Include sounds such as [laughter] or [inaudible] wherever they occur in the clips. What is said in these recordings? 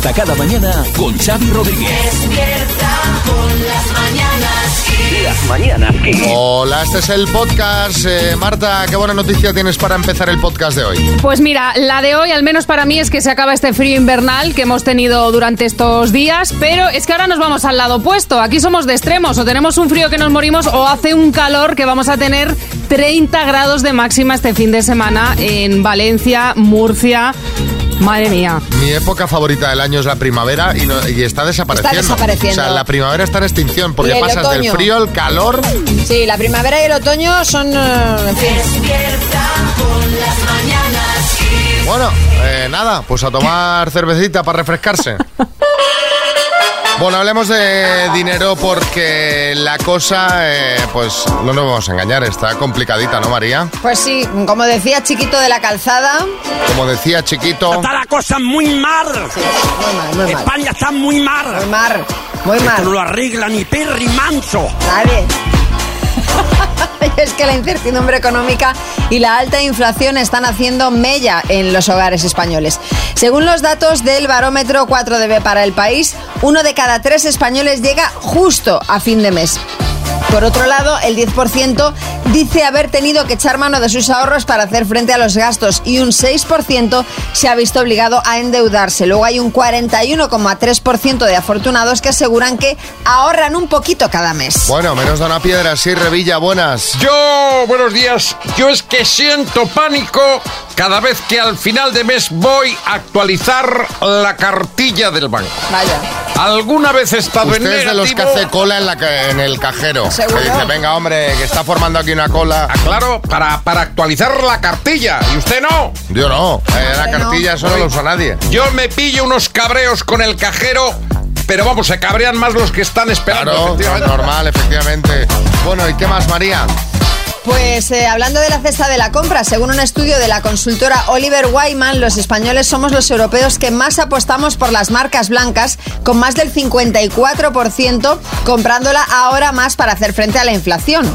Despierta cada mañana con Xavi Rodríguez. Despierta con las mañanas Kiss. Las mañanas Kiss. Hola, este es el podcast. Eh, Marta, qué buena noticia tienes para empezar el podcast de hoy. Pues mira, la de hoy, al menos para mí, es que se acaba este frío invernal que hemos tenido durante estos días, pero es que ahora nos vamos al lado opuesto. Aquí somos de extremos, o tenemos un frío que nos morimos, o hace un calor que vamos a tener 30 grados de máxima este fin de semana en Valencia, Murcia. Madre mía. Mi época favorita del año es la primavera y, no- y está desapareciendo. Está desapareciendo. O sea, la primavera está en extinción porque pasas del frío al calor. Sí, la primavera y el otoño son, eh, en fin, Despierta con las mañanas. Bueno, eh, nada, pues a tomar cervecita para refrescarse. [laughs] Bueno, hablemos de dinero porque la cosa, eh, pues no nos vamos a engañar, está complicadita, ¿no, María? pues sí, como decía Chiquito de la Calzada, Como decía Chiquito, Está la cosa muy mal. muy mal, muy mal, España está muy muy mal. mal, muy Esto no mal, lo arregla ni Perry Manso. nadie. [laughs] Es que la incertidumbre económica y la alta inflación están haciendo mella en los hogares españoles. Según los datos del barómetro 4DB para el país, uno de cada tres españoles llega justo a fin de mes. Por otro lado, el 10% dice haber tenido que echar mano de sus ahorros para hacer frente a los gastos y un 6% se ha visto obligado a endeudarse. Luego hay un 41,3% de afortunados que aseguran que ahorran un poquito cada mes. bueno, menos da una piedra, sí, Revilla, buenas. Yo, buenos días. Yo es que siento pánico cada vez que al final de mes voy a actualizar la cartilla del banco. Vaya. ¿Alguna vez he estado en Usted es de los que negativo? hace cola en, la ca- en el cajero. ¿Seguro? Que dice, venga, hombre, que está formando aquí una cola. Ah, claro, para, para actualizar la cartilla. ¿Y usted no? Yo no, eh, la Usted no. cartilla eso no lo usa nadie. Yo me pillo unos cabreos con el cajero, pero vamos, se cabrean más los que están esperando. Claro, efectivamente. normal, efectivamente. Bueno, ¿y qué más, María? Pues eh, hablando de la cesta de la compra, según un estudio de la consultora Oliver Wyman, los españoles somos los europeos que más apostamos por las marcas blancas, con más del 54% comprándola ahora más para hacer frente a la inflación.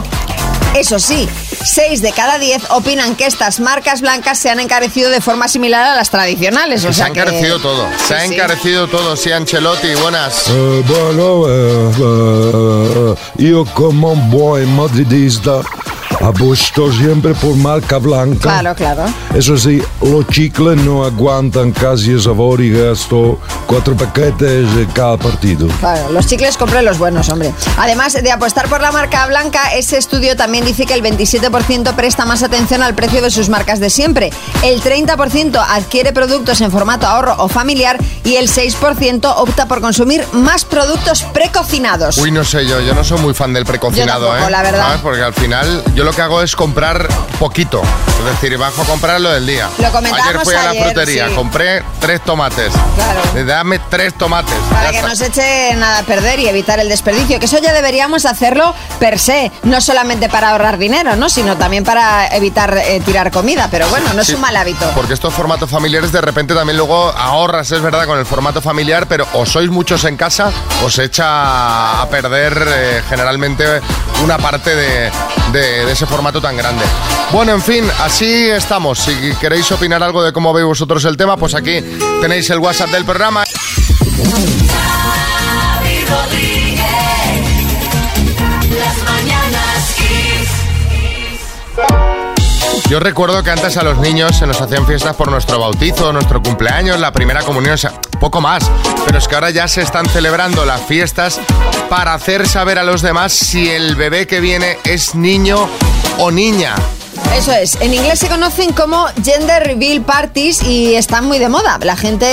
Eso sí, 6 de cada 10 opinan que estas marcas blancas se han encarecido de forma similar a las tradicionales. O se sea ha que- encarecido todo. Se Sí, ha sí. encarecido todo, sí, Ancelotti, buenas. Eh, bueno, eh, eh, io come un buon madridista apuesto siempre por marca blanca. Claro, claro. Eso sí, los chicles no aguantan casi el sabor y gasto cuatro paquetes cada partido. Claro, los chicles compren los buenos, hombre. Además de apostar por la marca blanca, ese estudio también dice que el 27% presta más atención al precio de sus marcas de siempre. El 30% adquiere productos en formato ahorro o familiar y el 6% opta por consumir más productos precocinados. Uy, no sé yo, yo no soy muy fan del precocinado, Yo tampoco, ¿eh? la verdad. ¿Sabes? Porque al final yo lo que hago es comprar poquito. Es decir, bajo a comprar lo del día. Lo ayer fui a la frutería, sí. compré tres tomates. Claro. Eh, Dame tres tomates. Para que está. no se eche nada a perder y evitar el desperdicio, que eso ya deberíamos hacerlo per se, no solamente para ahorrar dinero, ¿no? sino también para evitar eh, tirar comida, pero bueno, no es un mal hábito. Porque estos formatos familiares de repente también luego ahorras, es verdad, con el formato familiar, pero o sois muchos en casa, os echa a perder eh, generalmente una parte de, de- ese formato tan grande. Bueno, en fin, así estamos. Si queréis opinar algo de cómo veis vosotros el tema, pues aquí tenéis el WhatsApp del programa. Yo recuerdo que antes a los niños se nos hacían fiestas por nuestro bautizo, nuestro cumpleaños, la primera comunión, o sea, poco más. Pero es que ahora ya se están celebrando las fiestas para hacer saber a los demás si el bebé que viene es niño o niña. Eso es, en inglés se conocen como gender reveal parties y están muy de moda. La gente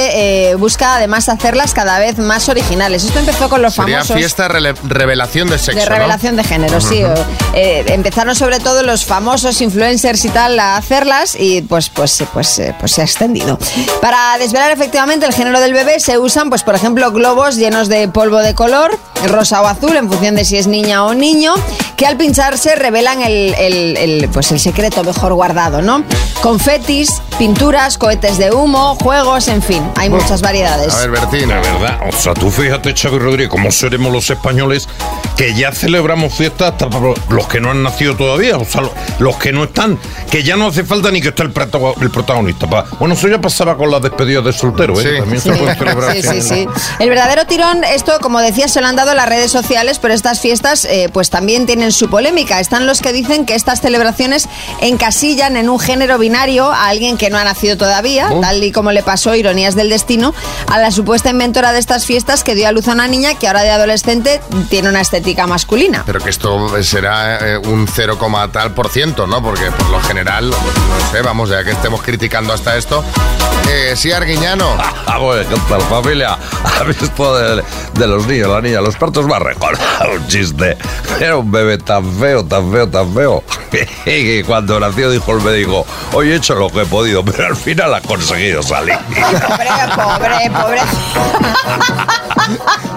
eh, busca además hacerlas cada vez más originales. Esto empezó con los Sería famosos... fiesta rele- revelación de sexo, De ¿no? revelación de género, sí. o, eh, empezaron sobre todo los famosos influencers y tal a hacerlas y pues, pues, pues, eh, pues se ha extendido. Para desvelar efectivamente el género del bebé se usan, pues por ejemplo, globos llenos de polvo de color, rosa o azul, en función de si es niña o niño, que al pincharse revelan el, el- el, pues el secreto mejor guardado, ¿no? Confetis, pinturas, cohetes de humo, juegos, en fin, hay muchas variedades. A ver, Bertín. De verdad, o sea, tú fíjate, Xavi Rodríguez, cómo seremos los españoles que ya celebramos fiestas hasta para los que no han nacido todavía, o sea, lo- los que no están, que ya no hace falta ni que esté el, protago- el protagonista. pa- Bueno, eso ya pasaba con las despedidas de soltero, ¿eh? Sí. También se puede celebrar. Sí, sí, sí. El verdadero tirón, esto, como decía, se lo han dado las redes sociales, pero estas fiestas eh, pues también tienen su polémica. Están los que dicen que estas celebraciones encasillan en un género binario a alguien que no ha nacido todavía, Oh. tal y como le pasó, ironías del destino, a la supuesta inventora de estas fiestas que dio a luz a una niña que ahora de adolescente tiene una estética masculina. Pero que esto será eh, un 0, tal por ciento, ¿no? Porque por lo general, no sé, vamos, ya que estemos criticando hasta esto. Eh, sí, Arguiñano. [laughs] Ah, bueno, ¿qué tal, familia? ¿Ha visto de, de los niños, la niña, los partos recordado un chiste. Era un bebé tan feo, tan feo, tan feo, [laughs] que cuando nació dijo el médico, hoy he hecho lo que he podido, [laughs] pero al final ha conseguido salir. Pobre, pobre, pobre. [laughs]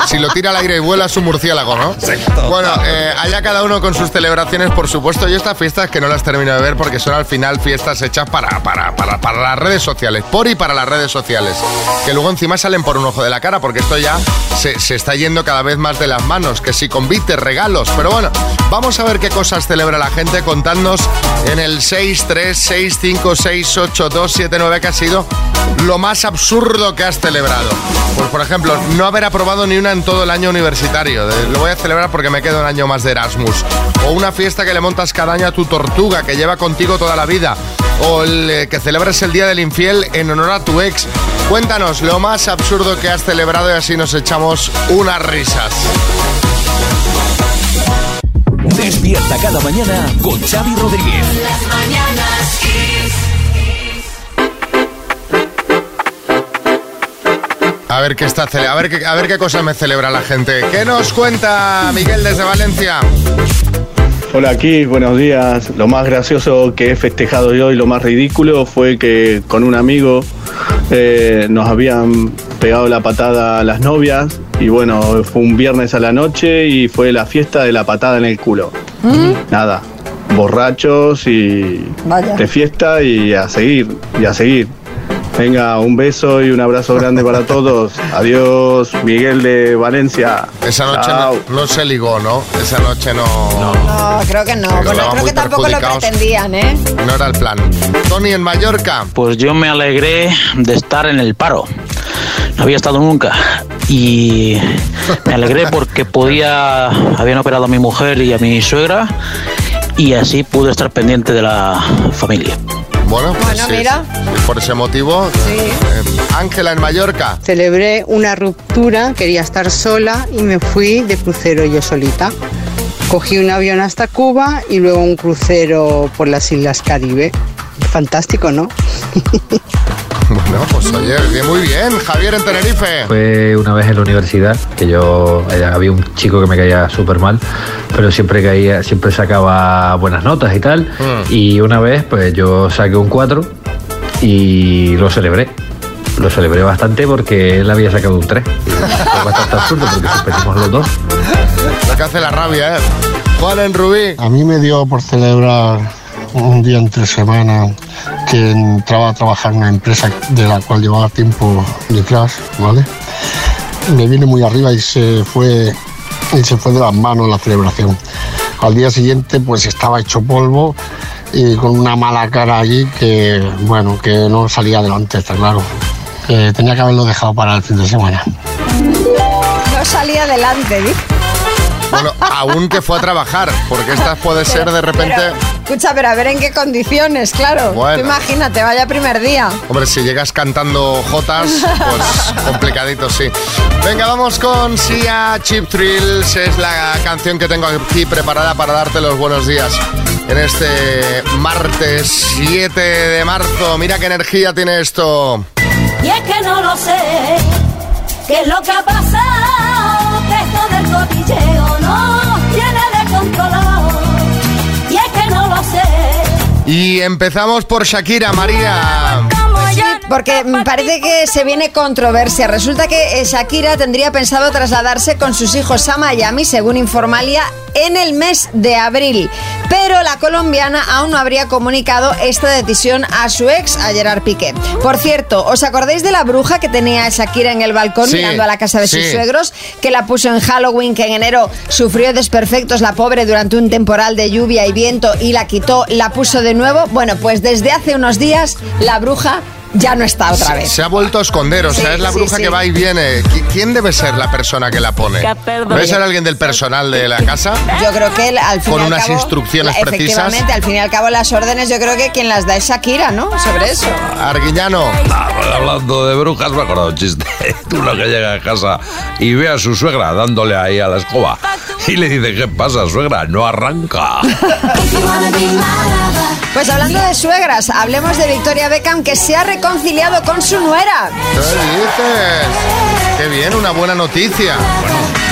Si lo tira al aire y vuela es un murciélago, ¿no? Exacto. Bueno, eh, allá cada uno con sus celebraciones, por supuesto. Y estas fiestas que no las termino de ver porque son al final fiestas hechas para, para, para, para las redes sociales. Por y para las redes sociales. Que luego encima salen por un ojo de la cara porque esto ya se, se está yendo cada vez más de las manos. Que si convites, regalos. Pero bueno, vamos a ver qué cosas celebra la gente. Contadnos en el 636568279 que ha sido lo más absurdo que has celebrado. Pues por ejemplo, no haber aprobado ni una en todo el año universitario. Lo voy a celebrar porque me queda un año más de Erasmus. O una fiesta que le montas cada año a tu tortuga que lleva contigo toda la vida. O el eh, que celebres el Día del Infiel en honor a tu ex. Cuéntanos lo más absurdo que has celebrado y así nos echamos unas risas. Despierta cada mañana con Xavi Rodríguez. Las mañanas Kiss. A ver qué está a ver qué, a ver qué cosas me celebra la gente. ¿Qué nos cuenta Miguel desde Valencia? Hola aquí, buenos días. Lo más gracioso que he festejado yo y lo más ridículo fue que con un amigo eh, nos habían pegado la patada a las novias y bueno, fue un viernes a la noche y fue la fiesta de la patada en el culo. Nada, borrachos y Vaya. de fiesta y a seguir, y a seguir. Venga, un beso y un abrazo grande para todos. [laughs] Adiós, Miguel de Valencia. Esa noche no, no se ligó, ¿no? Esa noche no, No, creo que no. Bueno, creo que tampoco lo pretendían, ¿eh? no era el plan. Tony en Mallorca. Pues yo me alegré de estar en el paro. No había estado nunca. Y me alegré porque podía. Habían operado a mi mujer y a mi suegra. Y así pude estar pendiente de la familia. Bueno, pues Bueno, sí, mira. sí, por ese motivo. eh, Ángela en Mallorca. Celebré una ruptura, quería estar sola y me fui de crucero yo solita. Cogí un avión hasta Cuba y luego un crucero por las Islas Caribe. Fantástico, ¿no? [laughs] [laughs] Bueno, pues oye, bien, muy bien. Javier en Tenerife. Fue una vez en la universidad que yo había un chico que me caía súper mal, pero siempre caía, siempre sacaba buenas notas y tal. Mm. Y una vez, pues yo saqué un 4 y lo celebré. Lo celebré bastante porque él había sacado un 3. Fue bastante absurdo porque suspendimos los dos. Lo que hace la rabia, ¿eh? Juan en Rubí. A mí me dio por celebrar un día entre semana que entraba a trabajar en una empresa de la cual llevaba tiempo detrás, ¿vale? Me vine muy arriba y se fue y se fue de las manos la celebración. Al día siguiente pues estaba hecho polvo y con una mala cara allí que bueno que no salía adelante, está claro. Que tenía que haberlo dejado para el fin de semana. No salía adelante, ¿vi? Bueno, aún que fue a trabajar, porque esta puede [laughs] ser de repente. Pero, escucha, pero a ver en qué condiciones, claro. Bueno. Tú imagínate, vaya primer día. Hombre, si llegas cantando jotas, pues [laughs] complicadito, sí. Venga, vamos con Sia Chip Thrills. Es la canción que tengo aquí preparada para darte los buenos días. En este martes 7 de marzo. Mira qué energía tiene esto. Y es que no lo sé, qué es lo que ha pasado, que esto del cotilleo no Y empezamos por Shakira, María. Porque me parece que se viene controversia. Resulta que eh, Shakira tendría pensado trasladarse con sus hijos a Miami, según Informalia, en el mes de abril. Pero la colombiana aún no habría comunicado esta decisión a su ex, a Gerard Piqué. Por cierto, ¿os acordáis de la bruja que tenía Shakira en el balcón Sí, mirando a la casa de sus suegros? Que la puso en Halloween, que en enero sufrió desperfectos la pobre durante un temporal de lluvia y viento y la quitó, la puso de nuevo. Bueno, pues desde hace unos días la bruja ya no está otra vez. Se ha vuelto a esconder, o sea, Sí, es la bruja sí. que va y viene. ¿Qui- ¿Quién debe ser la persona que la pone? ¿Debe ser alguien del personal de la casa? Yo creo que al fin Con unas cabo, instrucciones Efectivamente, precisas. al fin y al cabo las órdenes yo creo que quien las da es Shakira, ¿no? Sobre eso. Arguiñano. Ah, pues hablando de brujas, me acordado un chiste. [laughs] Uno que llega a casa y ve a su suegra dándole ahí a la escoba. [laughs] Y le dice, ¿qué pasa, suegra? No arranca. Pues hablando de suegras, hablemos de Victoria Beckham que se ha reconciliado con su nuera. ¿Qué dices? Qué bien, una buena noticia.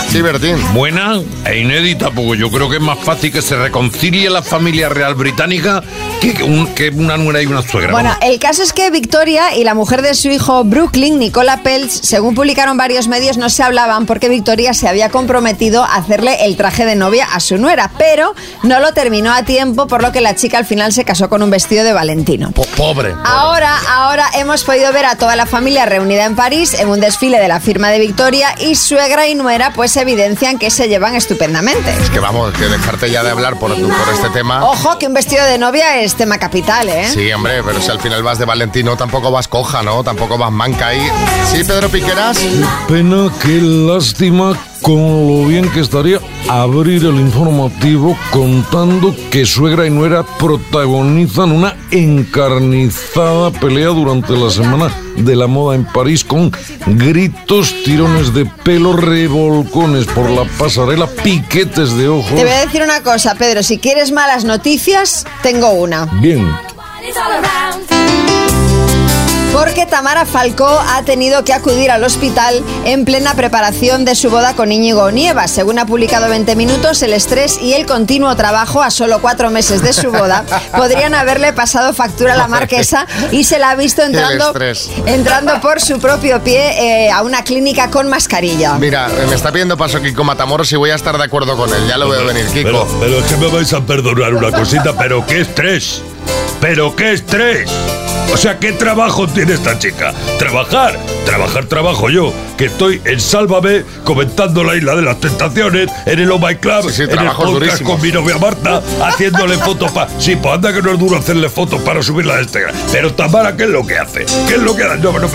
Sí, Bertín. Buena e inédita, porque yo creo que es más fácil que se reconcilie la familia real británica que, que un- que una nuera y una suegra. Bueno, el caso es que Victoria y la mujer de su hijo Brooklyn, Nicola Peltz, según publicaron varios medios, no se hablaban porque Victoria se había comprometido a hacerle el traje de novia a su nuera, pero no lo terminó a tiempo, por lo que la chica al final se casó con un vestido de Valentino. Po- pobre. Ahora, ahora hemos podido ver a toda la familia reunida en París en un desfile de la firma de Victoria y suegra y nuera pues evidencian que se llevan estupendamente. Es que vamos, que dejarte ya de hablar por, por este tema. Ojo que un vestido de novia es tema capital, ¿eh? Sí, hombre, pero si al final vas de Valentino, tampoco vas coja, ¿no? Tampoco vas manca ahí. Sí, Pedro Piqueras. Pena, qué lástima con lo bien que estaría abrir el informativo contando que suegra y nuera protagonizan una encarnizada pelea durante la semana de la moda en París con gritos, tirones de pelo, revolcones por la pasarela, piquetes de ojos. Te voy a decir una cosa, Pedro, si quieres malas noticias, tengo una. Bien. Porque Tamara Falcó ha tenido que acudir al hospital en plena preparación de su boda con Íñigo Nieva. Según ha publicado 20 Minutos, el estrés y el continuo trabajo a solo cuatro meses de su boda [laughs] podrían haberle pasado factura a la marquesa y se la ha visto entrando, entrando por su propio pie eh, a una clínica con mascarilla. Mira, eh, me está pidiendo paso Kiko Matamoros y voy a estar de acuerdo con él. Ya lo veo venir, Kiko. Pero, pero es que me vais a perdonar una cosita, pero qué estrés. Pero qué estrés. O sea, ¿qué trabajo tiene esta chica? Trabajar, trabajar, trabajo yo, que estoy en Sálvame comentando la isla de las tentaciones, en el Oh My Club, Sí, sí, en el podcast con mi novia Marta, haciéndole [laughs] fotos para... Sí, pues anda que no es duro hacerle fotos para subirla a Instagram. Pero Tamara, ¿qué es lo que hace? ¿Qué es lo que hace? No, no, no.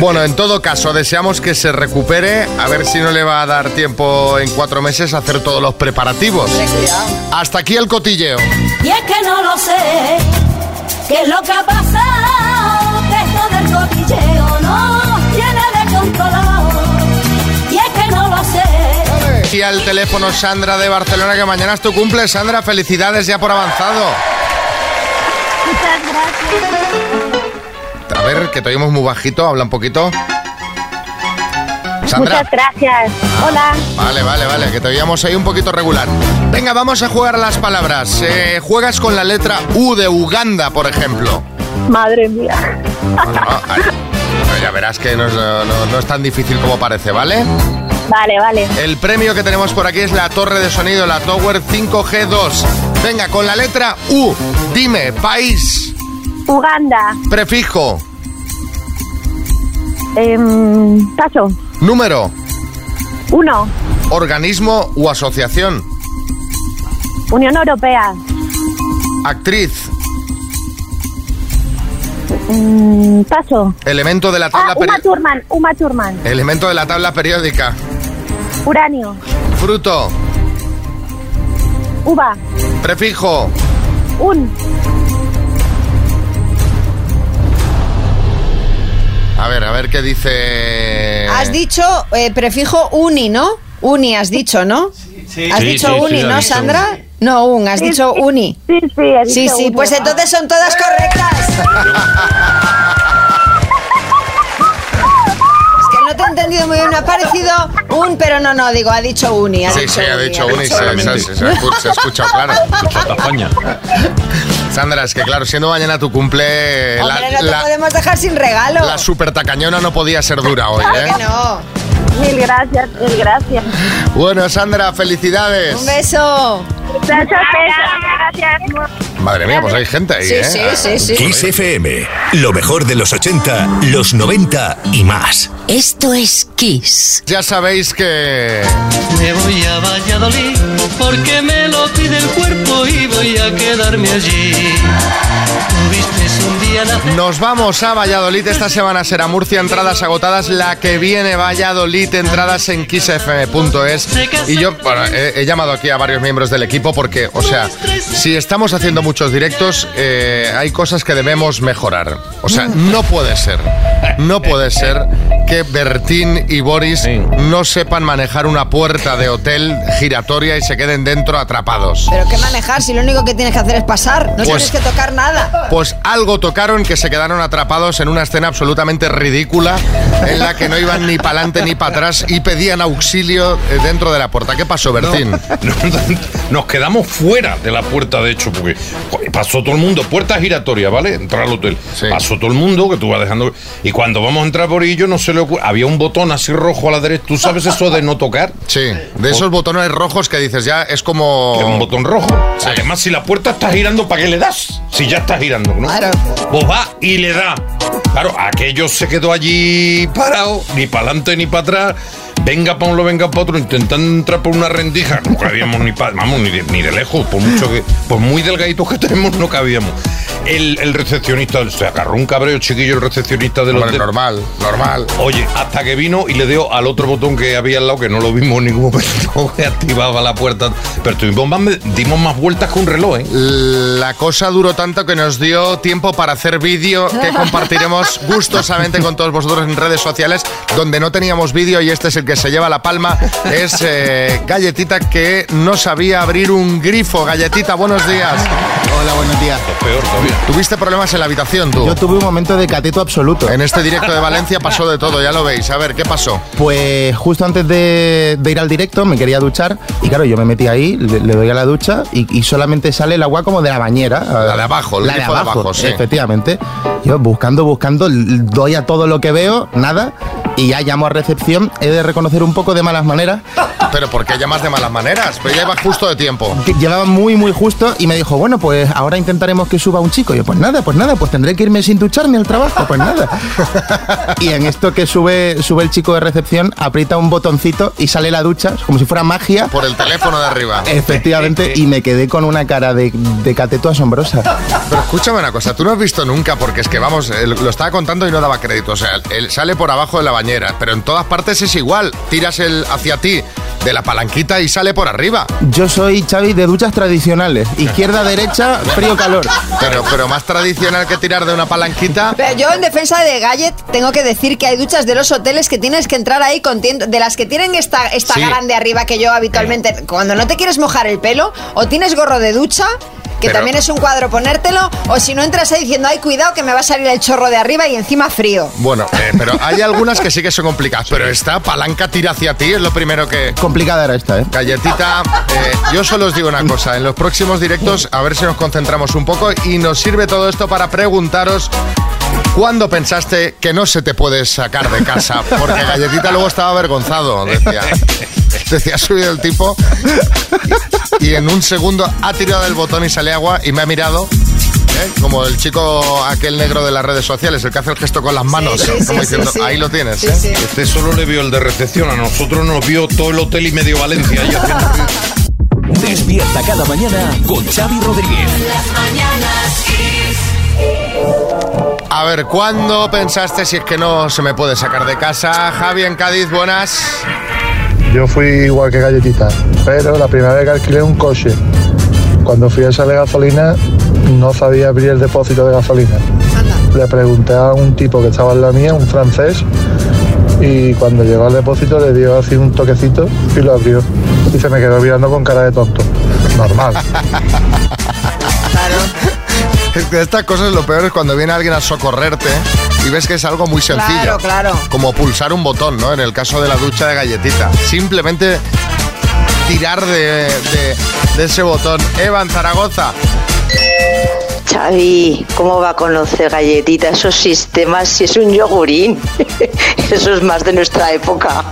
Bueno, en todo caso, deseamos que se recupere. A ver si no le va a dar tiempo en cuatro meses a hacer todos los preparativos. Hasta aquí el cotilleo. Y es que no lo sé, qué es lo que ha pasado, que esto del cotilleo no tiene de controlado. Y es que no lo sé. Y al teléfono Sandra de Barcelona, que mañana es tu cumple. Sandra, felicidades ya por avanzado. Muchas gracias. A ver, que te oímos muy bajito, habla un poquito. Sandra. Muchas gracias. Hola. Vale, vale, vale, que te oíamos ahí un poquito regular. Venga, vamos a jugar a las palabras. Eh, juegas con la letra U de Uganda, por ejemplo. Madre mía. Ah, [laughs] ay. Ya verás que no es, no- tan difícil como parece, ¿vale? Vale, vale. El premio que tenemos por aquí es la torre de sonido, la Tower 5G2. Venga, con la letra U, dime, país, Uganda. prefijo, Em, paso. Número, Uno. organismo u asociación, Unión Europea. actriz, Mm, paso. elemento de la Ah, tabla Uma periódica. Thurman. Uma Thurman. Elemento de la tabla periódica. Uranio. Fruto. Uva. Prefijo. Un. A ver, a ver qué dice. Has dicho eh, prefijo uni, ¿no? Uni has dicho, ¿no? Sí. Has Sí, dicho sí, sí, uni, ha ¿no, dicho Sandra? No, un, has Sí, dicho sí. uni. Sí, sí, he Sí, dicho sí, uni. pues entonces son todas correctas. Es que no te he entendido muy bien, me ha parecido un, pero no, no, digo, ha dicho uni. Ha Sí, dicho sí, ha uni, dicho uni, se, se- se- se ha escu- se ha escuchado claro. Sandra, es que claro, siendo mañana tu cumple, la, no te la- podemos dejar sin regalo. la super tacañona no podía ser dura hoy, Claro ¿eh? que no. Mil gracias, mil gracias. Bueno, Sandra, felicidades. Un beso. Gracias, gracias. Madre mía, pues hay gente ahí, Sí, ¿eh? sí, sí, sí. Kiss FM. Lo mejor de los 80, los 90 y más. Esto es Kiss. Ya sabéis que Me voy a Valladolid porque me lo pide el cuerpo y voy a quedarme allí. Tuviste. Nos vamos a Valladolid. Esta semana será Murcia, entradas agotadas. La que viene Valladolid, entradas en kissfm.es. Y yo, bueno, he, he llamado aquí a varios miembros del equipo porque, o sea, si estamos haciendo muchos directos, eh, hay cosas que debemos mejorar. O sea, no puede ser, no puede ser que Bertín y Boris no sepan manejar una puerta de hotel giratoria y se queden dentro atrapados. Pero qué manejar si lo único que tienes que hacer es pasar. No Pues- tienes que tocar nada. Pues algo tocaron que se quedaron atrapados en una escena absolutamente ridícula en la que no iban ni para adelante ni para atrás y pedían auxilio eh, dentro de la puerta. ¿Qué pasó, Bertín? [laughs] Nos quedamos fuera de la puerta, de hecho, porque pasó todo el mundo, puerta giratoria, ¿vale? Entrar al hotel. Pasó todo el mundo que tú vas dejando. Y cuando vamos a entrar por ello, no se le ocurre. Había un botón así rojo a la derecha. ¿Tú sabes eso de no tocar? Sí, de esos botones rojos que dices ya es como. Es un botón rojo. Además, si la puerta está girando, ¿para qué le das? Si ya está girando, ¿no? Claro. Pues va y le da. Claro, aquello se quedó allí parado, ni para adelante ni para atrás. Venga para uno, venga para otro, intentando entrar por una rendija. No cabíamos ni pa- vamos, ni de, ni de lejos, por mucho que, por muy delgaditos que tenemos, no cabíamos. El, el recepcionista, se agarró un cabreo chiquillo el recepcionista del Hombre, hotel. normal, normal. Oye, hasta que vino y le dio al otro botón que había al lado, que no lo vimos en ningún momento, [laughs] que activaba la puerta. Pero tuvimos más, dimos más vueltas que un reloj, ¿eh? La cosa duró tanto que nos dio tiempo para hacer vídeo que [laughs] compartiremos gustosamente con todos vosotros en redes sociales, donde no teníamos vídeo y este es el que se lleva la palma. Es eh, Galletita que no sabía abrir un grifo. Galletita, buenos días. Hola, buenos días. peor todavía. ¿Tuviste problemas en la habitación tú? Yo tuve un momento de cateto absoluto. En este directo de Valencia pasó de todo, ya lo veis. A ver, ¿qué pasó? Pues justo antes de, de ir al directo me quería duchar y claro, yo me metí ahí, le, le doy a la ducha y, y solamente sale el agua como de la bañera. La de abajo, el la de grifo de abajo, abajo, sí. efectivamente. Yo buscando, buscando, doy a todo lo que veo, nada, y ya llamo a recepción, he de reconocer un poco de malas maneras. [laughs] Pero ¿por qué llamas de malas maneras? Pero ya iba justo de tiempo. llevaba muy muy justo y me dijo, bueno, pues ahora intentaremos que suba un chico. Y yo, pues nada, pues nada, pues tendré que irme sin ducharme al trabajo, pues nada. [laughs] y en esto que sube, sube el chico de recepción, aprieta un botoncito y sale la ducha, como si fuera magia. Por el teléfono de arriba. [laughs] Efectivamente, y me quedé con una cara de, de cateto asombrosa. Pero escúchame una cosa, tú no has visto nunca, porque es que vamos, eh, lo estaba contando y no daba crédito. O sea, él sale por abajo de la bañera, pero en todas partes es igual. Tiras el hacia ti de la palanquita y sale por arriba. Yo soy Xavi de duchas tradicionales, izquierda, [laughs] derecha, frío, calor. Pero, pero más tradicional que tirar de una palanquita. Pero yo en defensa de Gallet tengo que decir que hay duchas de los hoteles que tienes que entrar ahí con de las que tienen esta, esta Sí. grande arriba que yo habitualmente, cuando no te quieres mojar el pelo, o tienes gorro de ducha, que Pero- también es un cuadro ponértelo, o si no entras ahí diciendo, ay, cuidado que me va a salir el chorro de arriba y encima frío. Bueno, eh, [laughs] pero hay algunas que sí que son complicadas. Pero esta palanca tira hacia ti, es lo primero que. Complicada era esta, ¿eh? Galletita, eh, yo solo os digo una cosa. En los próximos directos, a ver si nos concentramos un poco y nos sirve todo esto para preguntaros. ¿Cuándo pensaste que no se te puede sacar de casa? Porque Galletita luego estaba avergonzado, decía. Decía, ha subido el tipo y, y en un segundo ha tirado el botón y sale agua y me ha mirado. ¿eh? Como el chico aquel negro de las redes sociales, el que hace el gesto con las manos, sí, sí, como sí, diciendo, sí. ahí lo tienes. Sí, ¿eh? sí. Este solo le vio el de recepción, a nosotros nos vio todo el hotel y medio Valencia. ahí haciendo ruido. Despierta cada mañana con Xavi Rodríguez. A ver, ¿cuándo pensaste si es que no se me puede sacar de casa? Javi en Cádiz, buenas. Yo fui igual que galletita, pero la primera vez que alquilé un coche, cuando fui a esa de gasolina, no sabía abrir el depósito de gasolina. Le pregunté a un tipo que estaba en la mía, un francés, y cuando llegó al depósito le dio así un toquecito y lo abrió. Y se me quedó mirando con cara de tonto. Normal. [laughs] Es que estas cosas lo peor es cuando viene alguien a socorrerte y ves que es algo muy sencillo. Claro, claro. Como pulsar un botón, ¿no? En el caso de la ducha de galletita. Simplemente tirar de, de- de ese botón. Eva en Zaragoza. Xavi, ¿cómo va a conocer galletita esos sistemas si es un yogurín? [laughs] Eso es más de nuestra época.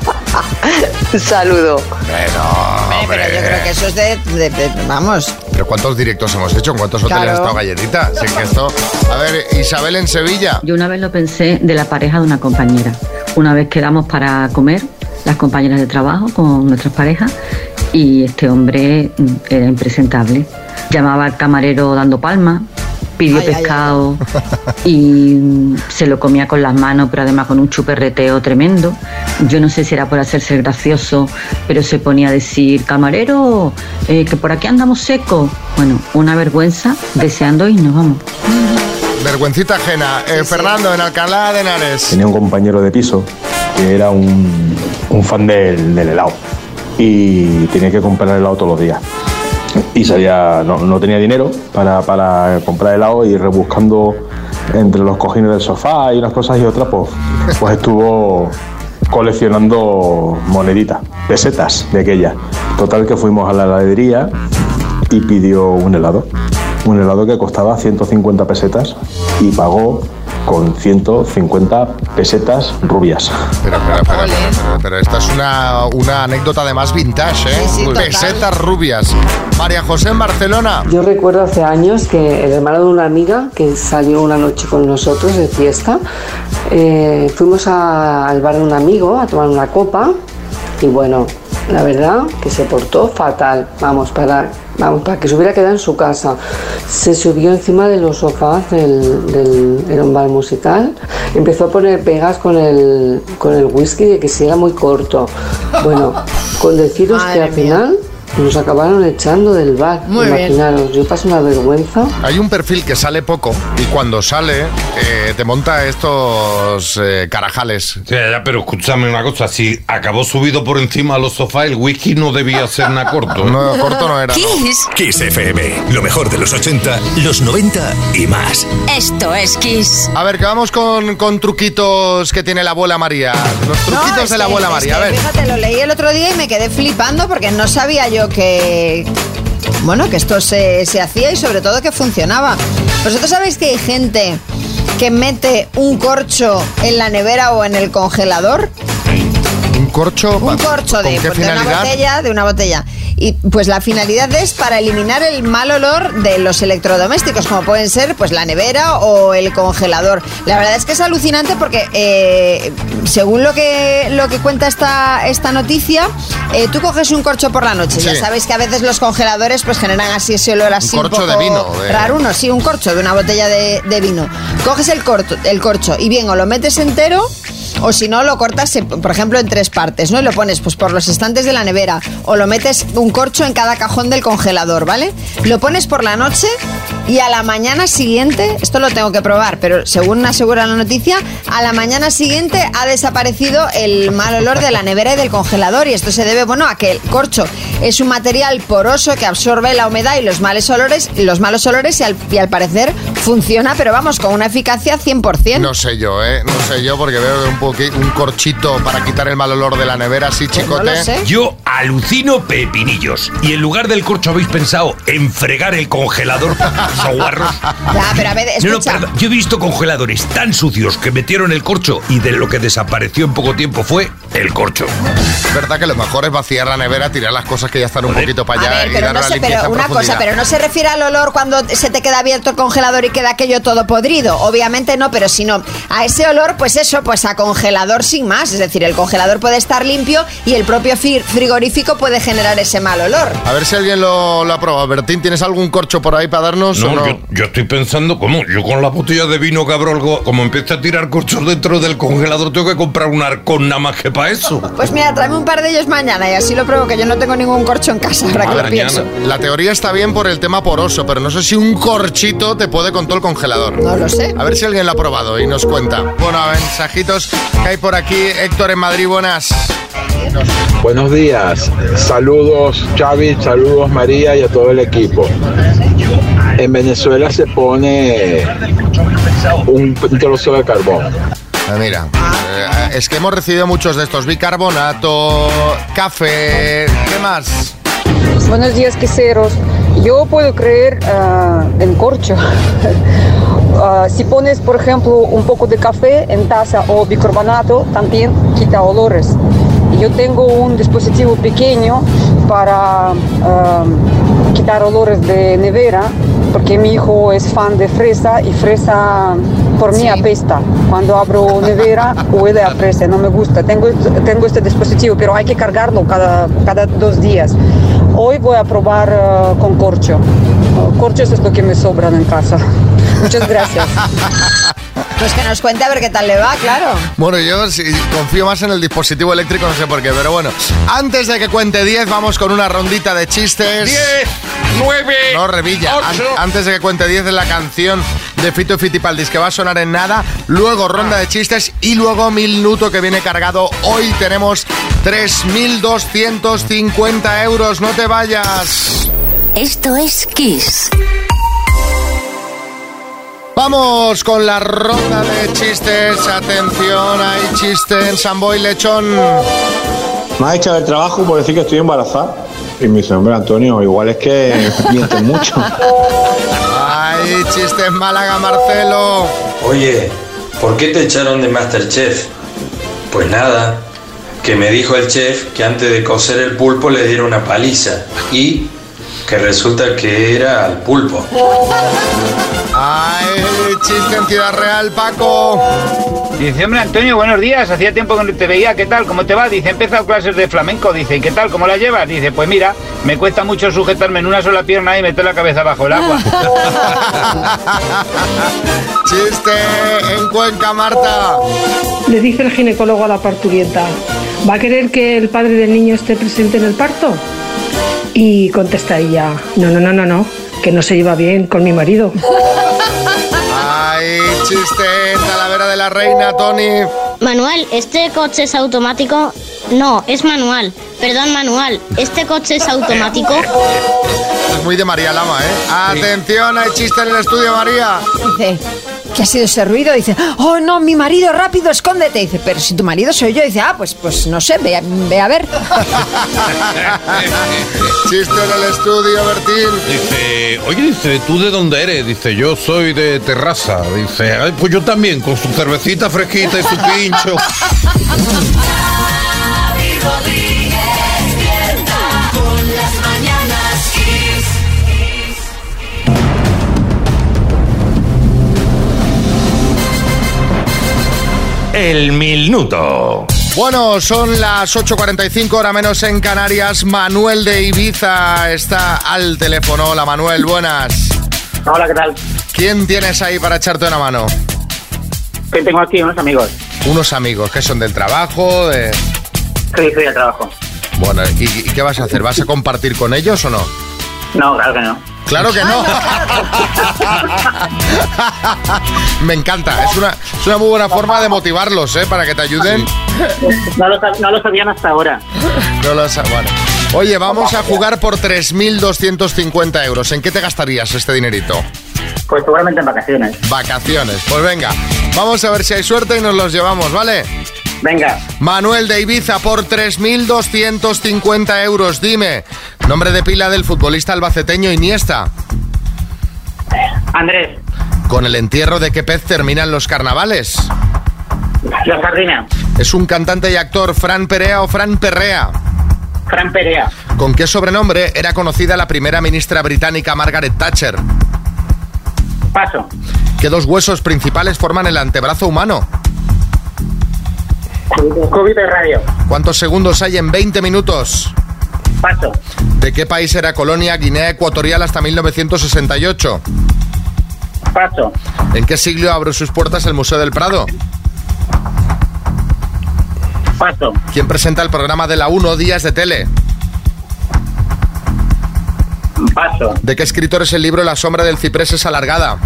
Un [laughs] saludo. Bueno, Pero yo creo que eso es de, de- de- vamos. Pero ¿cuántos directos hemos hecho? ¿En cuántos hoteles Claro. ha estado galletita? Así que esto... A ver, Isabel en Sevilla. Yo una vez lo pensé de la pareja de una compañera. Una vez quedamos para comer, las compañeras de trabajo con nuestras parejas, y este hombre mm, era impresentable. Llamaba al camarero dando palmas, pidió Ay, ay, ay. pescado y mm, se lo comía con las manos, pero además con un chuperreteo tremendo. Yo no sé si era por hacerse gracioso, pero se ponía a decir, camarero, eh, que por aquí andamos secos. Bueno, una vergüenza, deseando irnos, vamos. Vergüencita ajena. Eh, Fernando, en Alcalá de Henares. Tenía un compañero de piso que era un, un fan del, del helado y tenía que comprar helado todos los días. Y no, no tenía dinero para, para comprar helado y rebuscando entre los cojines del sofá y unas cosas y otras, pues, pues estuvo coleccionando moneditas, pesetas de aquellas. Total que fuimos a la heladería y pidió un helado. Un helado que costaba 150 pesetas y pagó con 150 pesetas rubias. Pero, pero, pero, pero, pero, pero esta es una, una anécdota de más vintage, ¿eh? Sí, sí. Pesetas rubias. María José en Barcelona. Yo recuerdo hace años que el hermano de una amiga que salió una noche con nosotros de fiesta, eh, fuimos a- al bar de un amigo a tomar una copa y bueno, la verdad que se portó fatal, vamos, para, vamos, para que se hubiera quedado en su casa. Se subió encima de los sofás del, del un bar musical, empezó a poner pegas con el, con el whisky de que si era muy corto. Bueno, con deciros que Madre al mía. final nos acabaron echando del bar. Muy bien. Imaginaros, yo pasé una vergüenza. Hay un perfil que sale poco y cuando sale eh, te monta estos eh, carajales. Sí, ya, pero escúchame una cosa, si acabó subido por encima de los sofás, el whisky no debía ser nada corto. ¿eh? No, corto no era. ¿no? Kiss FM, lo mejor de los 80, los 90 y más. Esto es Kiss. A ver, que vamos con, con truquitos que tiene la abuela María. Los No, truquitos es de la que- abuela es María. A que, ver. Fíjate, lo leí el otro día y me quedé flipando porque no sabía yo que. Bueno, que esto se, se hacía y sobre todo que funcionaba. ¿Vosotros sabéis que hay gente que mete un corcho en la nevera o en el congelador? Un corcho. Un corcho ¿Con de, una botella, de una botella. Y pues la finalidad es para eliminar el mal olor de los electrodomésticos, como pueden ser pues la nevera o el congelador. La verdad es que es alucinante porque eh, según lo que lo que cuenta esta, esta noticia, eh, tú coges un corcho por la noche. Sí. Ya sabéis que a veces los congeladores pues generan así ese olor así un, corcho de poco vino, de- raro, uno, sí, un corcho de una botella de, de vino. Coges el, corto, el corcho y bien, o lo metes entero o si no lo cortas, eh, por ejemplo, en tres partes, ¿no? Y lo pones pues por los estantes de la nevera o lo metes un corcho en cada cajón del congelador, ¿vale? Lo pones por la noche y a la mañana siguiente, esto lo tengo que probar, pero según asegura la noticia, a la mañana siguiente ha desaparecido el mal olor de la nevera y del congelador y esto se debe, bueno, a que el corcho es un material poroso que absorbe la humedad y los malos olores, los malos olores y al, y al parecer funciona, pero vamos, con una eficacia 100%. No sé yo, ¿eh? No sé yo porque veo un, un corchito para quitar el mal olor de la nevera así, chicote. Yo alucino pepinillos. Y en lugar del corcho habéis pensado en fregar el congelador, [laughs] soguarros. Ya, pero a ver, No, no, escucha. perdón. Yo he visto congeladores tan sucios que metieron el corcho y de lo que desapareció en poco tiempo fue el corcho. Es verdad que lo mejor es vaciar la nevera, tirar las cosas que ya están un poquito para A allá ver, y pero dar no una sé, limpieza pero una cosa, pero no se refiere al olor cuando se te queda abierto el congelador y queda aquello todo podrido. Obviamente no, pero sino a ese olor, pues eso, pues a congelador sin más. Es decir, el congelador puede estar limpio y el propio fri- frigorífico puede generar ese mal olor. A ver si alguien lo, lo ha probado. Bertín, ¿tienes algún corcho por ahí para darnos o No, no? yo, yo estoy pensando, ¿cómo? Yo con la botella de vino que abro algo, como empiece a tirar corchos dentro del congelador, tengo que comprar un arcón nada más que para eso. Pues mira, tráeme un par de ellos mañana y así lo pruebo, que yo no tengo ningún corcho en casa, ahora que lo pienso. La teoría está bien por el tema poroso, pero no sé si un corchito te puede con todo el congelador. No lo sé. A ver si alguien lo ha probado y nos cuenta. Bueno, mensajitos que hay por aquí. Héctor en Madrid, buenas. Buenos días, saludos Xavi, saludos María y a todo el equipo. En Venezuela se pone un trozo de carbón. Ah, mira, eh, es que hemos recibido muchos de estos. Bicarbonato, café, ¿qué más? Buenos días, queseros. Yo puedo creer ah, en corcho. [laughs] Ah, si pones, por ejemplo, un poco de café en taza o bicarbonato, también quita olores. Yo tengo un dispositivo pequeño para quitar olores de nevera, porque mi hijo es fan de fresa y fresa por mí apesta. Cuando abro nevera huele a fresa, no me gusta. Tengo, tengo este dispositivo, pero hay que cargarlo cada, cada dos días. Hoy voy a probar eh, con corcho. Corchos es lo que me sobran en casa. Muchas gracias. [laughs] Pues que nos cuente a ver qué tal le va, claro. Bueno, yo sí, confío más en el dispositivo eléctrico, no sé por qué, pero bueno. Antes de que cuente 10, vamos con una rondita de chistes. 10, 9, No, Revilla. An- ocho. antes de que cuente 10 de la canción de Fito y Fitipaldis que va a sonar en nada. Luego ronda de chistes y luego minuto que viene cargado. Hoy tenemos 3.250 euros. No te vayas. Esto es Kiss. Vamos con la ronda de chistes. Atención, hay chiste en Samboy Lechón. Me ha echado el trabajo por decir que estoy embarazada. Y me dice, hombre, Antonio, igual es que [laughs] mientes mucho. Hay chiste en Málaga, Marcelo. Oye, ¿por qué te echaron de Masterchef? Pues nada, que me dijo el chef que antes de cocer el pulpo le diera una paliza y que resulta que era al pulpo. Hay chiste en Ciudad Real, Paco. Dice, hombre, Antonio, buenos días. Hacía tiempo que no te veía. ¿Qué tal? ¿Cómo te va? Dice, he empezado clases de flamenco. Dice, ¿y qué tal? ¿Cómo la llevas? Dice, pues mira, me cuesta mucho sujetarme en una sola pierna y meter la cabeza bajo el agua. [laughs] Chiste en Cuenca, Marta. Le dice el ginecólogo a la parturienta, ¿va a querer que el padre del niño esté presente en el parto? Y contesta ella, no, no, no, no, no, que no se lleva bien con mi marido. Hay chiste en Talavera de la Reina, Tony. Manuel, ¿este coche es automático? No, es manual. Perdón, manual. ¿Este coche es automático? Es muy de María Lama, ¿eh? Atención, hay chiste en el estudio, María. Dice, ¿qué ha sido ese ruido? Dice, oh no, mi marido, rápido, escóndete. Dice, pero si tu marido soy yo. Dice, ah, pues, pues no sé, ve, a- ve a ver. [laughs] Chiste en el estudio, Bertín. Dice, oye, dice, ¿tú de dónde eres? Dice, yo soy de Terrassa. Dice, "Ay, pues yo también, con su cervecita fresquita y su pincho. [laughs] El minuto. Bueno, son las 8.45, hora menos en Canarias. Manuel de Ibiza está al teléfono. Hola, Manuel, buenas. Hola, ¿qué tal? ¿Quién tienes ahí para echarte una mano? Que tengo aquí unos amigos. Unos amigos que son del trabajo, de... Sí, sí, de trabajo. Bueno, ¿y, y qué vas a hacer? ¿Vas a compartir con ellos o no? No, claro que no. Claro que no. [laughs] Me encanta. Es una, es una muy buena forma de motivarlos, ¿eh? Para que te ayuden. No lo, sab- no lo sabían hasta ahora. No lo sa- bueno. Oye, vamos a jugar por 3.250 euros. ¿En qué te gastarías este dinerito? Pues seguramente en vacaciones. Vacaciones. Pues venga, vamos a ver si hay suerte y nos los llevamos, ¿vale? Venga. Manuel de Ibiza por 3.250 euros. Dime, nombre de pila del futbolista albaceteño Iniesta. Andrés, ¿Con el entierro de qué pez terminan los carnavales? la sardina. ¿Es un cantante y actor Fran Perea o Fran Perrea? Fran Perea. ¿Con qué sobrenombre era conocida la primera ministra británica Margaret Thatcher? Paso. ¿Qué dos huesos principales forman el antebrazo humano? COVID de radio. ¿Cuántos segundos hay en 20 minutos? Paso. ¿De qué país era colonia Guinea Ecuatorial hasta 1968? Paso. ¿En qué siglo abrió sus puertas el Museo del Prado? Paso. ¿Quién presenta el programa de la 1 Días de Tele? Paso. ¿De qué escritor es el libro La sombra del ciprés es alargada?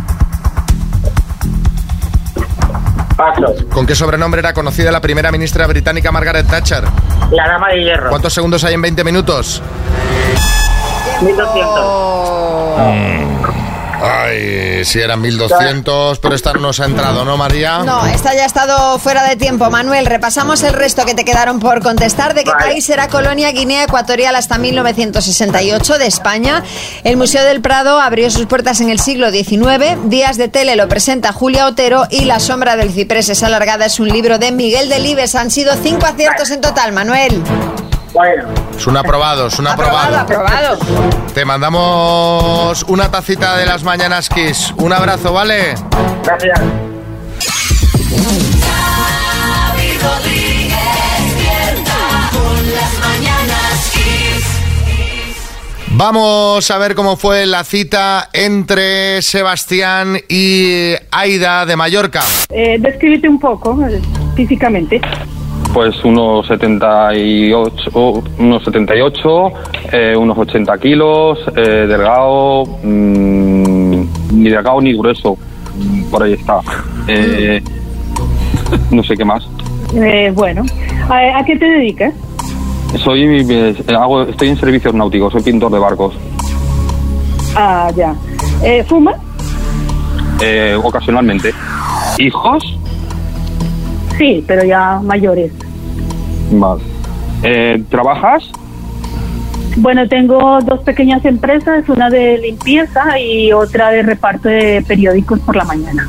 Paso. ¿Con qué sobrenombre era conocida la primera ministra británica Margaret Thatcher? La dama de hierro. ¿Cuántos segundos hay en 20 minutos? 1200. Ay, Ay, sí, eran 1200, pero esta no nos ha entrado, ¿no, María? No, esta ya ha estado fuera de tiempo. Manuel, repasamos el resto que te quedaron por contestar. ¿De qué país era colonia Guinea Ecuatorial hasta 1968? De España. El Museo del Prado abrió sus puertas en el siglo XIX. Días de tele lo presenta Julia Otero y La sombra del ciprés es alargada es un libro de Miguel Delibes. Han sido cinco aciertos en total, Manuel. Bueno, Es un aprobado, es un aprobado. Aprobado. Te mandamos una tacita de las mañanas Kiss. Un abrazo, ¿vale? gracias. Xavi Rodríguez despierta con las mañanas Kiss. Vamos a ver cómo fue la cita entre Sebastián y Aida de Mallorca. Eh, descríbete un poco eh, físicamente. Pues unos 78, unos 78 eh, unos 80 kilos, eh, delgado, mm, ni delgado ni grueso, por ahí está. Eh, no sé qué más. Eh, bueno, ¿a, a qué te dedicas? Soy, eh, hago, estoy en servicios náuticos, soy pintor de barcos. Ah, ya. Eh, ¿Fumas? Eh, ocasionalmente. ¿Hijos? Sí, pero ya mayores. Vale. Eh, ¿Trabajas? Bueno, tengo dos pequeñas empresas, una de limpieza y otra de reparto de periódicos por la mañana.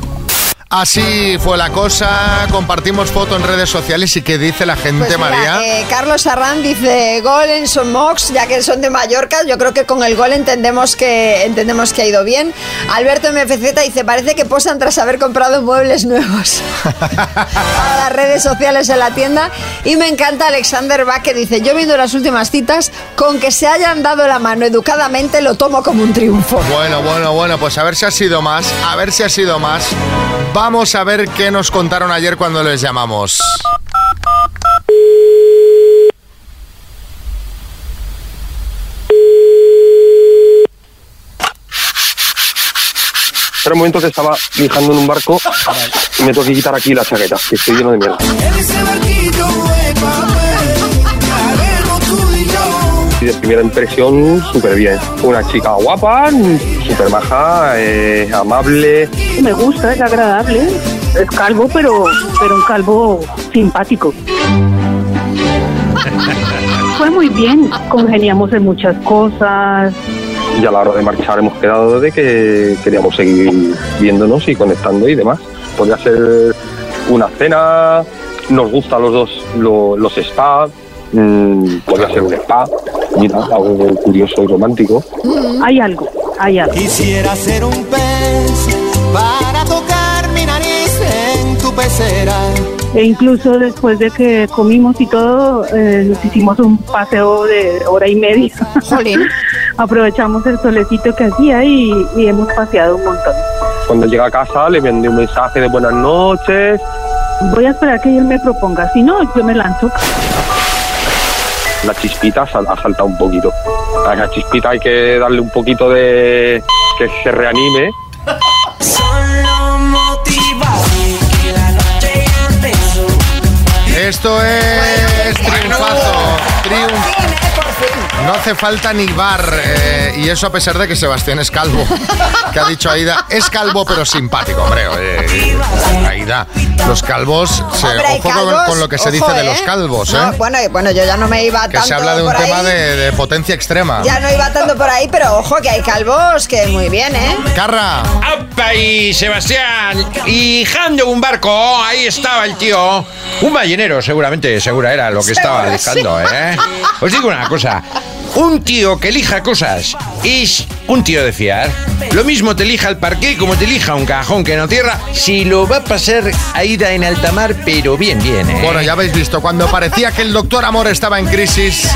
Así fue la cosa. Compartimos foto en redes sociales y qué dice la gente, Pues mira, María. eh, Carlos Arran dice gol en Somox, ya que son de Mallorca. Yo creo que con el gol entendemos que entendemos que ha ido bien. Alberto MFZ dice parece que posan tras haber comprado muebles nuevos [laughs] para las redes sociales en la tienda. Y me encanta Alexander Bach que dice yo viendo las últimas citas con que se hayan dado la mano educadamente lo tomo como un triunfo. Bueno, bueno, bueno, pues a ver si ha sido más, a ver si ha sido más. Vamos a ver qué nos contaron ayer cuando les llamamos. Era un momento que estaba viajando en un barco y me tengo que quitar aquí la chaqueta, que estoy lleno de mierda. De primera impresión, súper bien. Una chica guapa, súper maja, eh, amable. Me gusta, es agradable. Es calvo, pero, pero un calvo simpático. [laughs] Fue muy bien, congeniamos en muchas cosas. Y a la hora de marchar hemos quedado de que queríamos seguir viéndonos y conectando y demás. Podría ser una cena, nos gustan los dos lo- los spa, mm, podría ser un spa, mira, algo curioso y romántico. Hay algo, hay algo. Quisiera ser un pez para tocar mi nariz en tu pecera. E incluso después de que comimos y todo, eh, nos hicimos un paseo de hora y media. [laughs] Aprovechamos el solecito que hacía y, y hemos paseado un montón. Cuando llega a casa le mandé un mensaje de buenas noches. Voy a esperar que él me proponga, si no, yo me lanzo. La chispita ha sal- ha saltado un poquito. A la chispita hay que darle un poquito de... que se reanime. Esto es triunfazo, triunfo. No hace falta ni bar, eh, y eso a pesar de que Sebastián es calvo. Que ha dicho Aida, es calvo pero simpático, hombre. eh, Aida, los calvos, se, Hombre, ojo con, calvos, con lo que se ojo, dice de ¿eh? los calvos, No, ¿eh? bueno, bueno, yo ya no me iba Que tanto se habla de un por tema ahí. de, de potencia extrema. Ya no iba tanto por ahí, pero ojo que hay calvos que muy bien, ¿eh? Carra. ¡Apa! Y Sebastián, y jando un barco, ahí estaba el tío. Un ballenero, seguramente, segura era lo que estaba dejando. ¿eh? Os digo una cosa. Un tío que elija cosas es un tío de fiar. Lo mismo te elija el parqué como te elija un cajón que no tierra. Si lo va a pasar a ida en alta mar, pero bien, bien, ¿eh? Bueno, ya habéis visto, cuando parecía que el doctor Amor estaba en crisis,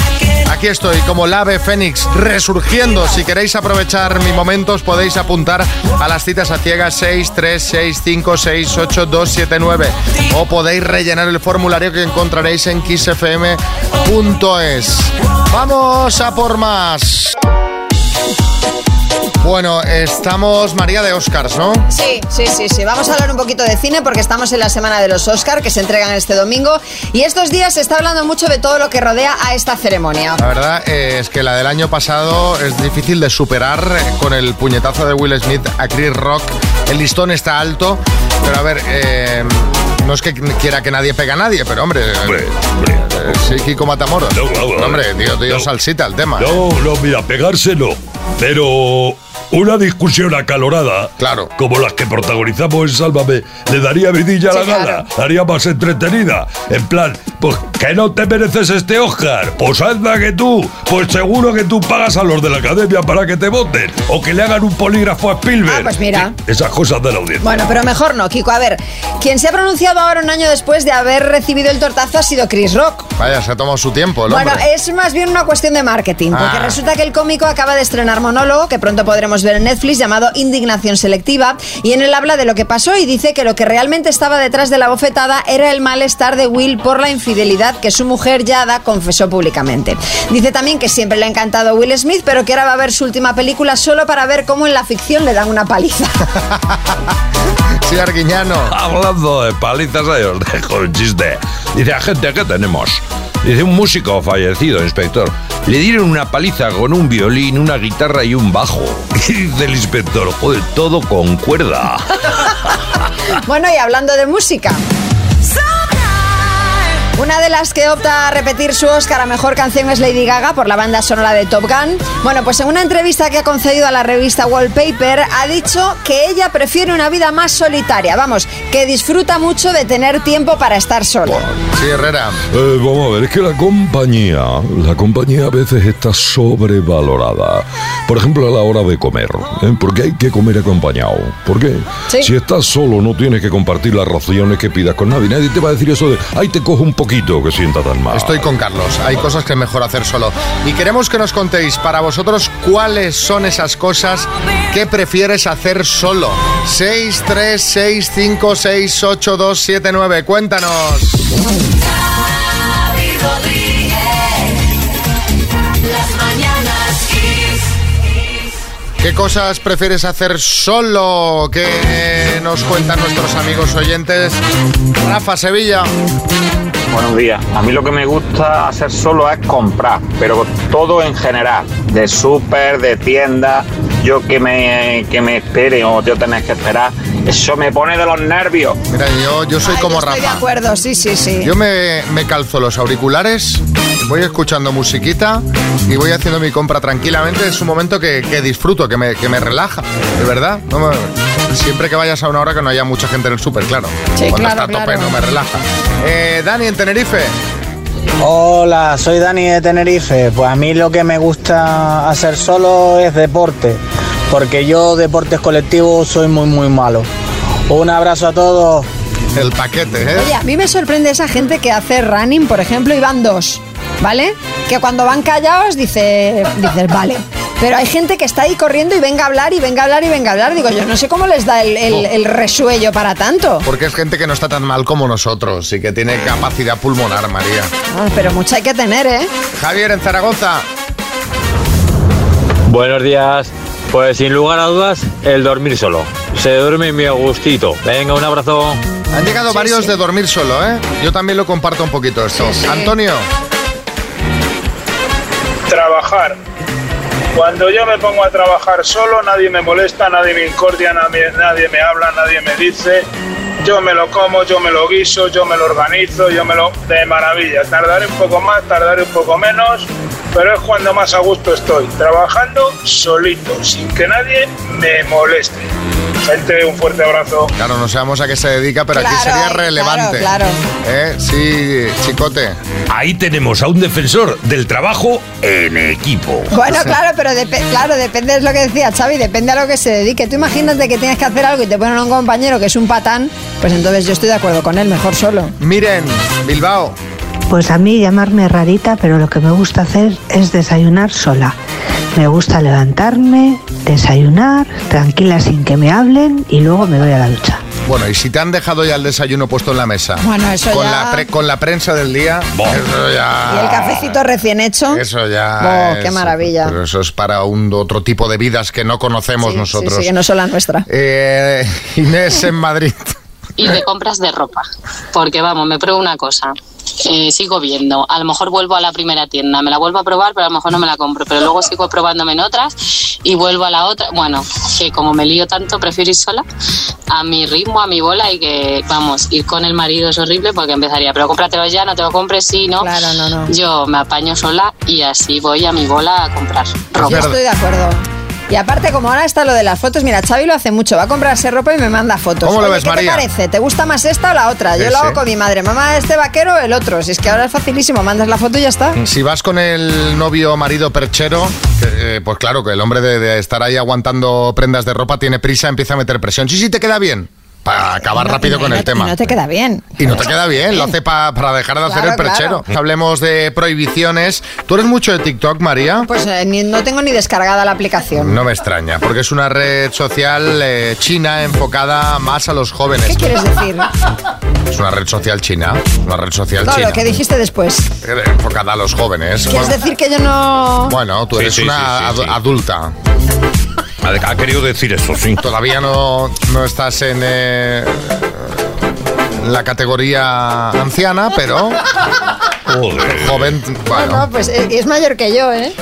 aquí estoy, como el ave fénix, resurgiendo. Si queréis aprovechar mi momento, os podéis apuntar a las citas a ciegas 6, 3, 6, 5, 6, 8, 2, 7, 9. O podéis rellenar el formulario que encontraréis en kissfm.es. Vamos a por más. Bueno, estamos María de Oscars, ¿no? Sí, sí, sí, sí. Vamos a hablar un poquito de cine porque estamos en la semana de los Oscar que se entregan este domingo y estos días se está hablando mucho de todo lo que rodea a esta ceremonia. La verdad eh, es que la del año pasado es difícil de superar eh, con el puñetazo de Will Smith a Chris Rock. El listón está alto, pero a ver, eh, no es que quiera que nadie pega a nadie, pero hombre, Hombre, eh, sí, Kiko Matamoros. No, no, no, hombre, tío, tío, no. salsita el tema. No, no, mira, pegarse no. Pero una discusión acalorada, claro. como las que protagonizamos en Sálvame, le daría vidilla a la Sí, gala, claro. la haría más entretenida. En plan, pues que no te mereces este Oscar, pues anda que tú, pues seguro que tú pagas a los de la academia para que te voten, o que le hagan un polígrafo a Spielberg. Ah, pues mira. Esas cosas de la audiencia. Bueno, pero mejor no, Kiko. A ver, quien se ha pronunciado ahora un año después de haber recibido el tortazo ha sido Chris Rock. Vaya, se ha tomado su tiempo el Bueno, es más bien una cuestión de marketing, porque Ah. resulta que el cómico acaba de estrenar monólogo que pronto podremos ver en Netflix llamado Indignación Selectiva y en él habla de lo que pasó y dice que lo que realmente estaba detrás de la bofetada era el malestar de Will por la infidelidad que su mujer Yada confesó públicamente. Dice también que siempre le ha encantado Will Smith, pero que ahora va a ver su última película solo para ver cómo en la ficción le dan una paliza. [laughs] Sí, Arguiñano. Hablando de palizas, ahí os dejo un chiste. Dice, agente, ¿qué tenemos? Dice, un músico fallecido, inspector. Le dieron una paliza con un violín, una guitarra y un bajo. [laughs] Dice el inspector, joder, todo con cuerda. [laughs] Bueno, y hablando de música. Una de las que opta a repetir su Oscar a Mejor Canción es Lady Gaga por la banda sonora de Top Gun. Bueno, pues en una entrevista que ha concedido a la revista Wallpaper ha dicho que ella prefiere una vida más solitaria. Vamos, que disfruta mucho de tener tiempo para estar sola. Sí, Herrera. Eh, vamos a ver, es que la compañía, la compañía a veces está sobrevalorada. Por ejemplo, a la hora de comer, ¿eh? porque hay que comer acompañado. ¿Por qué? Sí. Si estás solo, no tienes que compartir las raciones que pidas con nadie. Nadie te va a decir eso de, ay, te cojo un poquito que sienta tan mal. Estoy con Carlos. Hay cosas que es mejor hacer solo. Y queremos que nos contéis para vosotros cuáles son esas cosas que prefieres hacer solo. 6, 3, 6, 5, 6, 8, 2, 7, 9. Cuéntanos. ¿Qué cosas prefieres hacer solo? ¿Qué nos cuentan nuestros amigos oyentes? Rafa Sevilla. Buenos días. A mí lo que me gusta hacer solo es comprar, pero todo en general, de súper, de tienda, yo que me, que me espere o yo tenés que esperar, eso me pone de los nervios. Mira, yo, yo soy Ay, como yo Estoy de Rafa. acuerdo, sí, sí, sí. Yo me, me calzo los auriculares, voy escuchando musiquita y voy haciendo mi compra tranquilamente. Es un momento que, que disfruto, que me, que me relaja, de verdad. No me- siempre que vayas a una hora que no haya mucha gente en el súper, claro. Sí, Cuando claro, está a tope, claro. no me relaja. Eh, Dani, en Tenerife. Hola, soy Dani de Tenerife. Pues a mí lo que me gusta hacer solo es deporte, porque yo deportes colectivos soy muy muy malo. Un abrazo a todos. El paquete, ¿eh? Oye, a mí me sorprende esa gente que hace running, por ejemplo, y van dos, ¿vale? Que cuando van callados dice, dices, vale. Pero hay gente que está ahí corriendo y venga a hablar y venga a hablar y venga a hablar. Digo, yo no sé cómo les da el, el- el resuello para tanto. Porque es gente que no está tan mal como nosotros y que tiene capacidad pulmonar, María. Ah, pero mucha hay que tener, ¿eh? Javier, en Zaragoza. Buenos días. Pues sin lugar a dudas, el dormir solo. Se duerme a gustito. Venga, un abrazo. Han llegado varios de dormir solo, ¿eh? Yo también lo comparto un poquito esto. Antonio. Trabajar. Cuando yo me pongo a trabajar solo, nadie me molesta, nadie me incordia, nadie, nadie me habla, nadie me dice. Yo me lo como, yo me lo guiso, yo me lo organizo, yo me lo... De maravilla. Tardaré un poco más, tardaré un poco menos, pero es cuando más a gusto estoy. Trabajando solito, sin que nadie me moleste. Gente, un fuerte abrazo. Claro, no sabemos a qué se dedica, pero aquí Claro, sería claro, relevante. claro. ¿Eh? Sí, chicote. Ahí tenemos a un defensor del trabajo en equipo. Bueno, claro, pero depe- claro, depende, es lo que decía Xavi, depende a lo que se dedique. Tú imagínate que tienes que hacer algo y te ponen a un compañero que es un patán, pues entonces yo estoy de acuerdo con él, mejor solo. Miren, Bilbao. Pues a mí llamarme rarita, pero lo que me gusta hacer es desayunar sola. Me gusta levantarme, desayunar, tranquila sin que me hablen y luego me voy a la ducha. Bueno, y si te han dejado ya el desayuno puesto en la mesa. Bueno, eso con ya- La pre- con la prensa del día. Eso ya. Y el cafecito recién hecho. Eso ya. Oh, es- qué maravilla. Pero eso es para un otro tipo de vidas que no conocemos nosotros. Sí, sí, que no son la nuestra. Eh, Inés en Madrid. y de compras de ropa. Porque vamos, me pruebo una cosa. Eh, sigo viendo. A lo mejor vuelvo a la primera tienda, me la vuelvo a probar, pero a lo mejor no me la compro. Pero luego sigo probándome en otras y vuelvo a la otra. Bueno, que como me lío tanto, prefiero ir sola a mi ritmo, a mi bola y que, vamos, ir con el marido es horrible porque empezaría, pero cómpratelo ya, no te lo compres, sí, no. Claro, no, no. Yo me apaño sola y así voy a mi bola a comprar ropa. Yo estoy de acuerdo. Y aparte, como ahora está lo de las fotos, mira, Xavi lo hace mucho, va a comprarse ropa y me manda fotos. ¿Cómo lo ves, ¿qué María? te parece? ¿Te gusta más esta o la otra? Yo Sí, lo hago con mi madre. Mamá, este vaquero o el otro. Si es que ahora es facilísimo, mandas la foto y ya está. Si vas con el novio marido perchero, que, eh, pues claro que el hombre de, de estar ahí aguantando prendas de ropa tiene prisa, empieza a meter presión. Sí, sí, te queda bien. Para acabar rápido con el tema. No te queda bien. Y no te queda bien, lo hace pa- para dejar de hacer el perchero. claro. Hablemos de prohibiciones. ¿Tú eres mucho de TikTok, María? Pues eh, ni- no tengo ni descargada la aplicación. No me extraña, porque es una red social eh, china enfocada más a los jóvenes. ¿Qué quieres decir? Es una red social china, una red social No, china. lo que dijiste después. Eh, Enfocada a los jóvenes. ¿Quieres Bueno, decir que yo no...? Bueno, tú Sí, eres sí, una sí, sí, adu- sí. adulta. Ha, querido decir eso, sí. Todavía no, no estás en eh, la categoría anciana, pero joven, bueno. No, pues eh, es mayor que yo, ¿eh?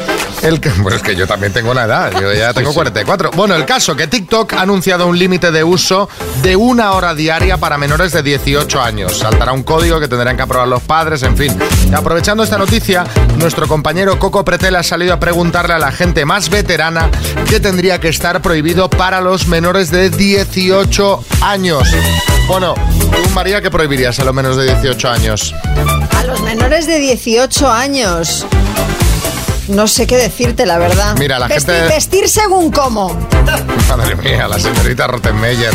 El que, bueno, es que yo también tengo una edad, yo ya tengo 44. Bueno, el caso que TikTok ha anunciado un límite de uso de una hora diaria para menores de 18 años. Saltará un código que tendrán que aprobar los padres, en fin. Y aprovechando esta noticia, nuestro compañero Coco Pretel ha salido a preguntarle a la gente más veterana qué tendría que estar prohibido para los menores de 18 años. Bueno, tú, María, ¿qué prohibirías a los menores de 18 años? A los menores de 18 años. No sé qué decirte, la verdad. Mira, la vestir, gente- Vestir según cómo. [laughs] Madre mía, la señorita Rottenmeier.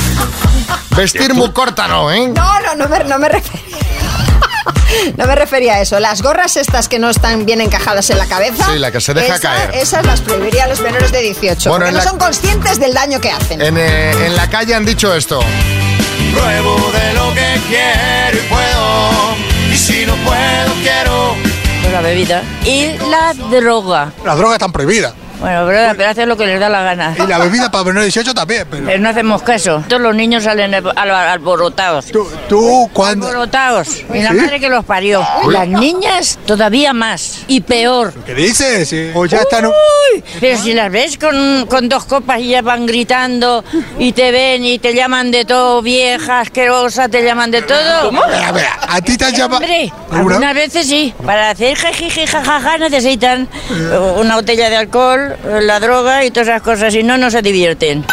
[laughs] Vestir muy corta, ¿no, eh? No, no, no me, no me refería. [laughs] No me refería a eso. Las gorras estas que no están bien encajadas en la cabeza. Sí, la que se deja esa- caer. Esas las prohibiría a los menores de 18. Bueno, porque no la- son conscientes del daño que hacen. En, eh, en la calle han dicho esto. Pruebo de lo que quiero y puedo. Y si no puedo, quiero. La bebida. Y la droga. Las drogas están prohibidas. Bueno, pero, pero hacen lo que les da la gana. Y la bebida para menores de 18 también. Pero Pero no hacemos caso. Todos los niños salen al- al- alborotados. tú, cuando. Alborotados. Y la ¿Sí? madre que los parió. Uy. Las niñas todavía más. Y peor. ¿Qué dices? Sí. O ya están. Uy, pero si las ves con, con dos copas y ya van gritando y te ven y te llaman de todo, vieja, asquerosa, te llaman de todo. ¿Cómo? Mira, mira, a ti te han llamado. Hombre, ¿Alguna? algunas veces sí. Para hacer jajaja necesitan eh, una botella de alcohol, eh, la droga y todas esas cosas. Si no, no se divierten.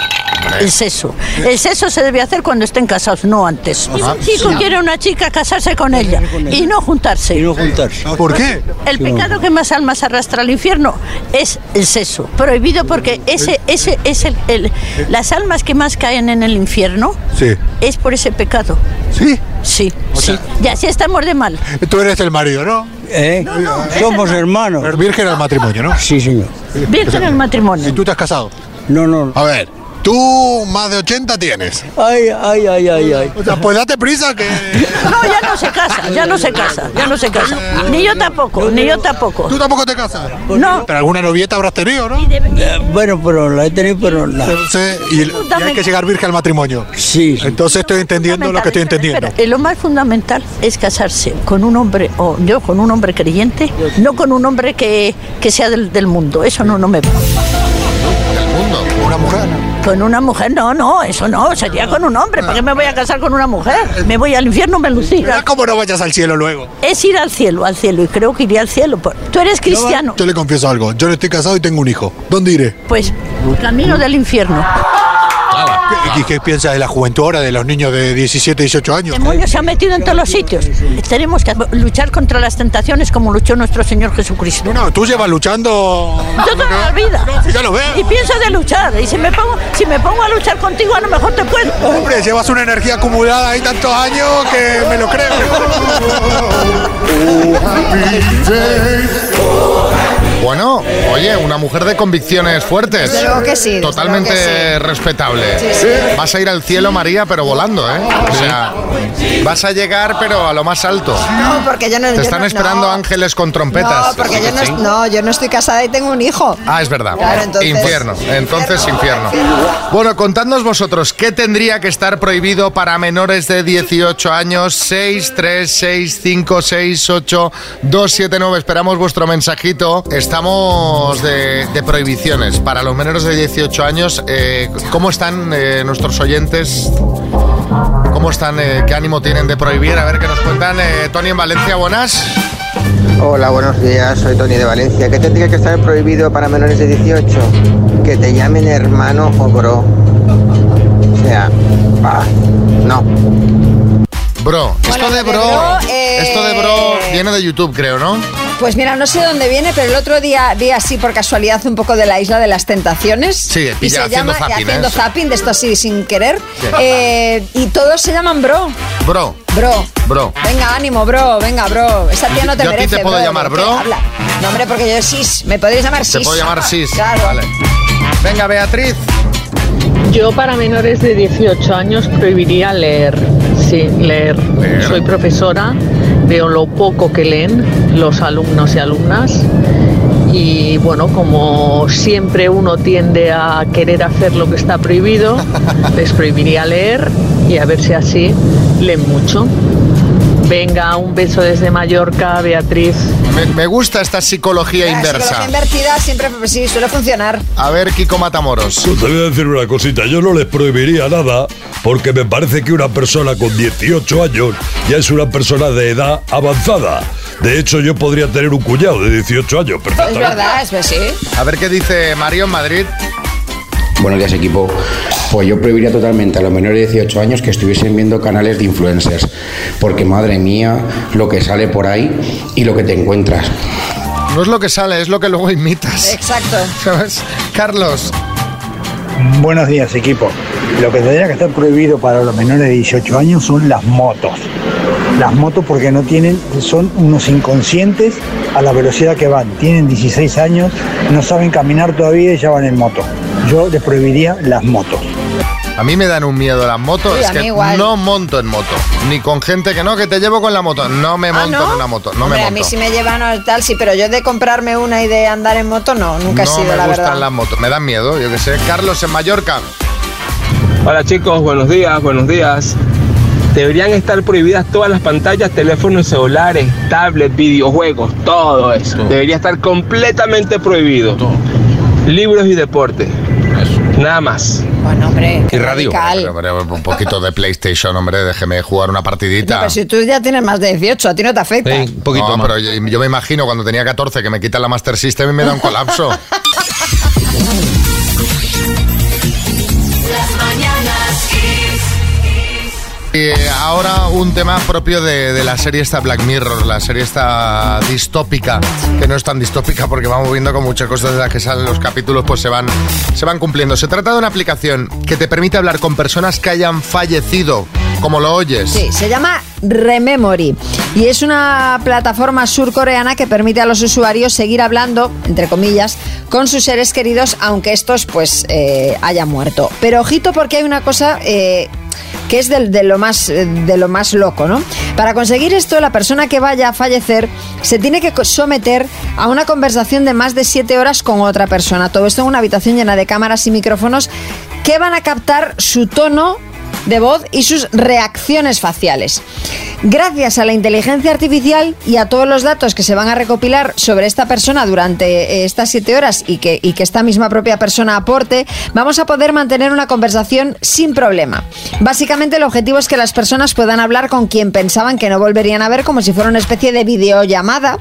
El sexo. El sexo se debe hacer cuando estén casados, no antes. Si un chico quiere a una chica casarse con ella y no juntarse. Y no juntarse. ¿Por qué? El pecado que más almas arrastra al infierno es el sexo. Prohibido porque ese, ese es el, el- las almas que más caen en el infierno Sí. es por ese pecado. ¿Sí? Sí, sí. Y así estamos de mal. Tú eres el marido, ¿no? ¿Eh? Somos hermanos. Virgen al matrimonio, ¿no? Sí, señor. Virgen al matrimonio. ¿Y tú te has casado? No, no. A ver, tú más de 80 tienes. Ay, ay, ay, ay, ay. O sea, pues date prisa que. No, ya no se casa, ya no se casa, ya no se casa. Ni yo tampoco, ni yo tampoco. ¿Tú tampoco te casas? No. Pero alguna novieta habrás tenido, ¿no? Bueno, pero la he tenido, pero la... Entonces, y, y hay que llegar virgen al matrimonio. Sí. Entonces estoy entendiendo lo que estoy entendiendo. Eh, lo más fundamental es casarse con un hombre, o yo con un hombre creyente, no con un hombre que, que sea del, del mundo. Eso no, no me va. Una mujer. Con una mujer, no, no, eso no, sería con un hombre. ¿Para qué me voy a casar con una mujer? Me voy al infierno, me lucirá. Cómo no vayas al cielo luego. Es ir al cielo, al cielo, y creo que iré al cielo. Tú eres cristiano, Yo le confieso algo. Yo no estoy casado y tengo un hijo. ¿Dónde iré? pues camino del infierno. ¿Qué, y qué piensas de la juventud ahora, de los niños de 17, 18 años? El demonio se ha metido en todos los sitios. Tenemos que luchar contra las tentaciones como luchó nuestro Señor Jesucristo. No, tú llevas luchando. Toda la vida. ya lo veo. Y pienso de luchar. Y si me pongo, si me pongo a luchar contigo, a lo mejor te puedo. Hombre, llevas una energía acumulada ahí tantos años que me lo creo. [laughs] Bueno, oye, una mujer de convicciones fuertes. Luego que sí, Totalmente respetable. Sí, sí. Vas a ir al cielo, María, pero volando, ¿eh? O sea, vas a llegar, pero a lo más alto. No, porque yo no... Te yo están no- esperando no. ángeles con trompetas. No, porque yo no, yo no estoy casada y tengo un hijo. Ah, es verdad. Claro, entonces- infierno. Entonces, infierno. Bueno, contadnos vosotros, ¿qué tendría que estar prohibido para menores de 18 años? 6, 3, 6, 5, 6, 8, 2, 7, 9. Esperamos vuestro mensajito. Estamos de, prohibiciones. Para los menores de 18 años, eh, ¿cómo están eh, nuestros oyentes? ¿Cómo están? eh, ¿Qué ánimo tienen de prohibir? A ver qué nos cuentan. Tony en Valencia, buenas. Hola, buenos días, soy Tony de Valencia. ¿Qué tendría que estar prohibido para menores de 18? Que te llamen hermano o bro. O sea, no. Bro, esto Bueno, de bro, bro, eh, esto de bro viene de YouTube, creo, ¿no? Pues mira, no sé de dónde viene, pero el otro día vi así por casualidad un poco de la isla de las tentaciones. Sí, y se haciendo llama zapping, haciendo ¿eh? zapping, de esto así sin querer. Sí. Eh, y todos se llaman bro. Bro, Bro. bro. Venga, ánimo, bro, venga, bro. Esa tía no te Yo merece. te puedo llamar, ¿de qué bro? habla? No, hombre, porque yo sis. Me podéis llamar sis. Te puedo llamar Sis. Claro. Vale. Venga, Beatriz. Yo para menores de 18 años prohibiría leer. Sí, leer. Soy profesora, veo lo poco que leen los alumnos y alumnas. Y bueno, como siempre uno tiende a querer hacer lo que está prohibido, [laughs] les prohibiría leer y a ver si así leen mucho. Venga, un beso desde Mallorca, Beatriz. Me, me gusta esta psicología La inversa. psicología invertida siempre pues, sí, suele funcionar. A ver, Kiko Matamoros. Pues te voy a decir una cosita, yo no les prohibiría nada porque me parece que una persona con 18 años ya es una persona de edad avanzada. De hecho, yo podría tener un cuñado de 18 años, Es verdad, es que sí. A ver qué dice Mario en Madrid. Buenos días equipo. Pues yo prohibiría totalmente a los menores de 18 años que estuviesen viendo canales de influencers, porque madre mía lo que sale por ahí y lo que te encuentras. No es lo que sale, es lo que luego imitas. Exacto. ¿Sabes? Carlos. Buenos días, equipo. Lo que tendría que estar prohibido para los menores de 18 años son las motos. Las motos porque no tienen, son unos inconscientes a la velocidad que van. Tienen 16 años, no saben caminar todavía y ya van en moto. Yo les prohibiría las motos. A mí me dan un miedo las motos. Sí, es a que igual. no monto en moto. Ni con gente que no, que te llevo con la moto. No me Ah, monto ¿no? en una moto. No Hombre, me a monto. mí si me llevan o tal, sí, pero yo de comprarme una y de andar en moto, no, nunca he no sido, me la gustan verdad. las motos. Me dan miedo, yo qué sé. Carlos en Mallorca. Hola chicos, buenos días, buenos días. Deberían estar prohibidas todas las pantallas, teléfonos celulares, tablets, videojuegos, todo eso. Debería estar completamente prohibido. Libros y deporte. Nada más. Bueno, hombre, Y radio. un poquito de PlayStation, hombre. Déjeme jugar una No, partidita. pero si tú ya tienes más de 18, a ti no te afecta. no, pero yo, yo me imagino cuando tenía 14 que me quitan la Master System y me da un colapso. [laughs] Y ahora un tema propio de, la serie esta Black Mirror, la serie esta distópica, que no es tan distópica porque vamos viendo con muchas cosas de las que salen los capítulos, pues se van, se van cumpliendo. Se trata de una aplicación que te permite hablar con personas que hayan fallecido, como lo oyes. Sí, se llama Rememory y es una plataforma surcoreana que permite a los usuarios seguir hablando, entre comillas, con sus seres queridos, aunque estos pues eh, hayan muerto. Pero ojito porque hay una cosa eh, que es de, lo más, eh, de lo más loco, ¿no? Para conseguir esto, la persona que vaya a fallecer se tiene que someter a una conversación de más de siete horas con otra persona. Todo esto en una habitación llena de cámaras y micrófonos que van a captar su tono de voz y sus reacciones faciales. Gracias a la inteligencia artificial y a todos los datos que se van a recopilar sobre esta persona durante eh, estas siete horas y que, esta misma propia persona aporte, vamos a poder mantener una conversación sin problema. Básicamente el objetivo es que las personas puedan hablar con quien pensaban que no volverían a ver como si fuera una especie de videollamada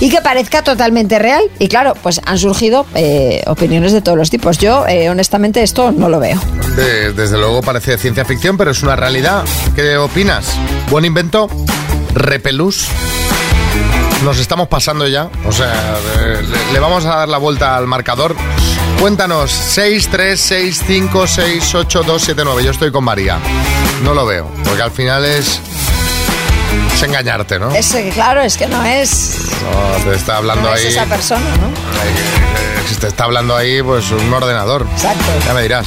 y que parezca totalmente real. Y claro, pues han surgido eh, opiniones de todos los tipos. Yo, eh, honestamente, esto no lo veo. Desde luego parece ciencia ficción, pero es una realidad. ¿Qué opinas? ¿Buen invento? ¿Repelús? Nos estamos pasando ya. O sea, eh, le, le vamos a dar la vuelta al marcador. Cuéntanos, 6, 3, 6, 5, 6, 8, 2, 7, 9. Yo estoy con María. No lo veo, porque al final es Es engañarte, ¿no? Es, eh, claro, es que no es, No, te está hablando no ahí. es esa persona, ¿no? eh, Te está hablando ahí, pues, un ordenador. Exacto. Ya me dirás.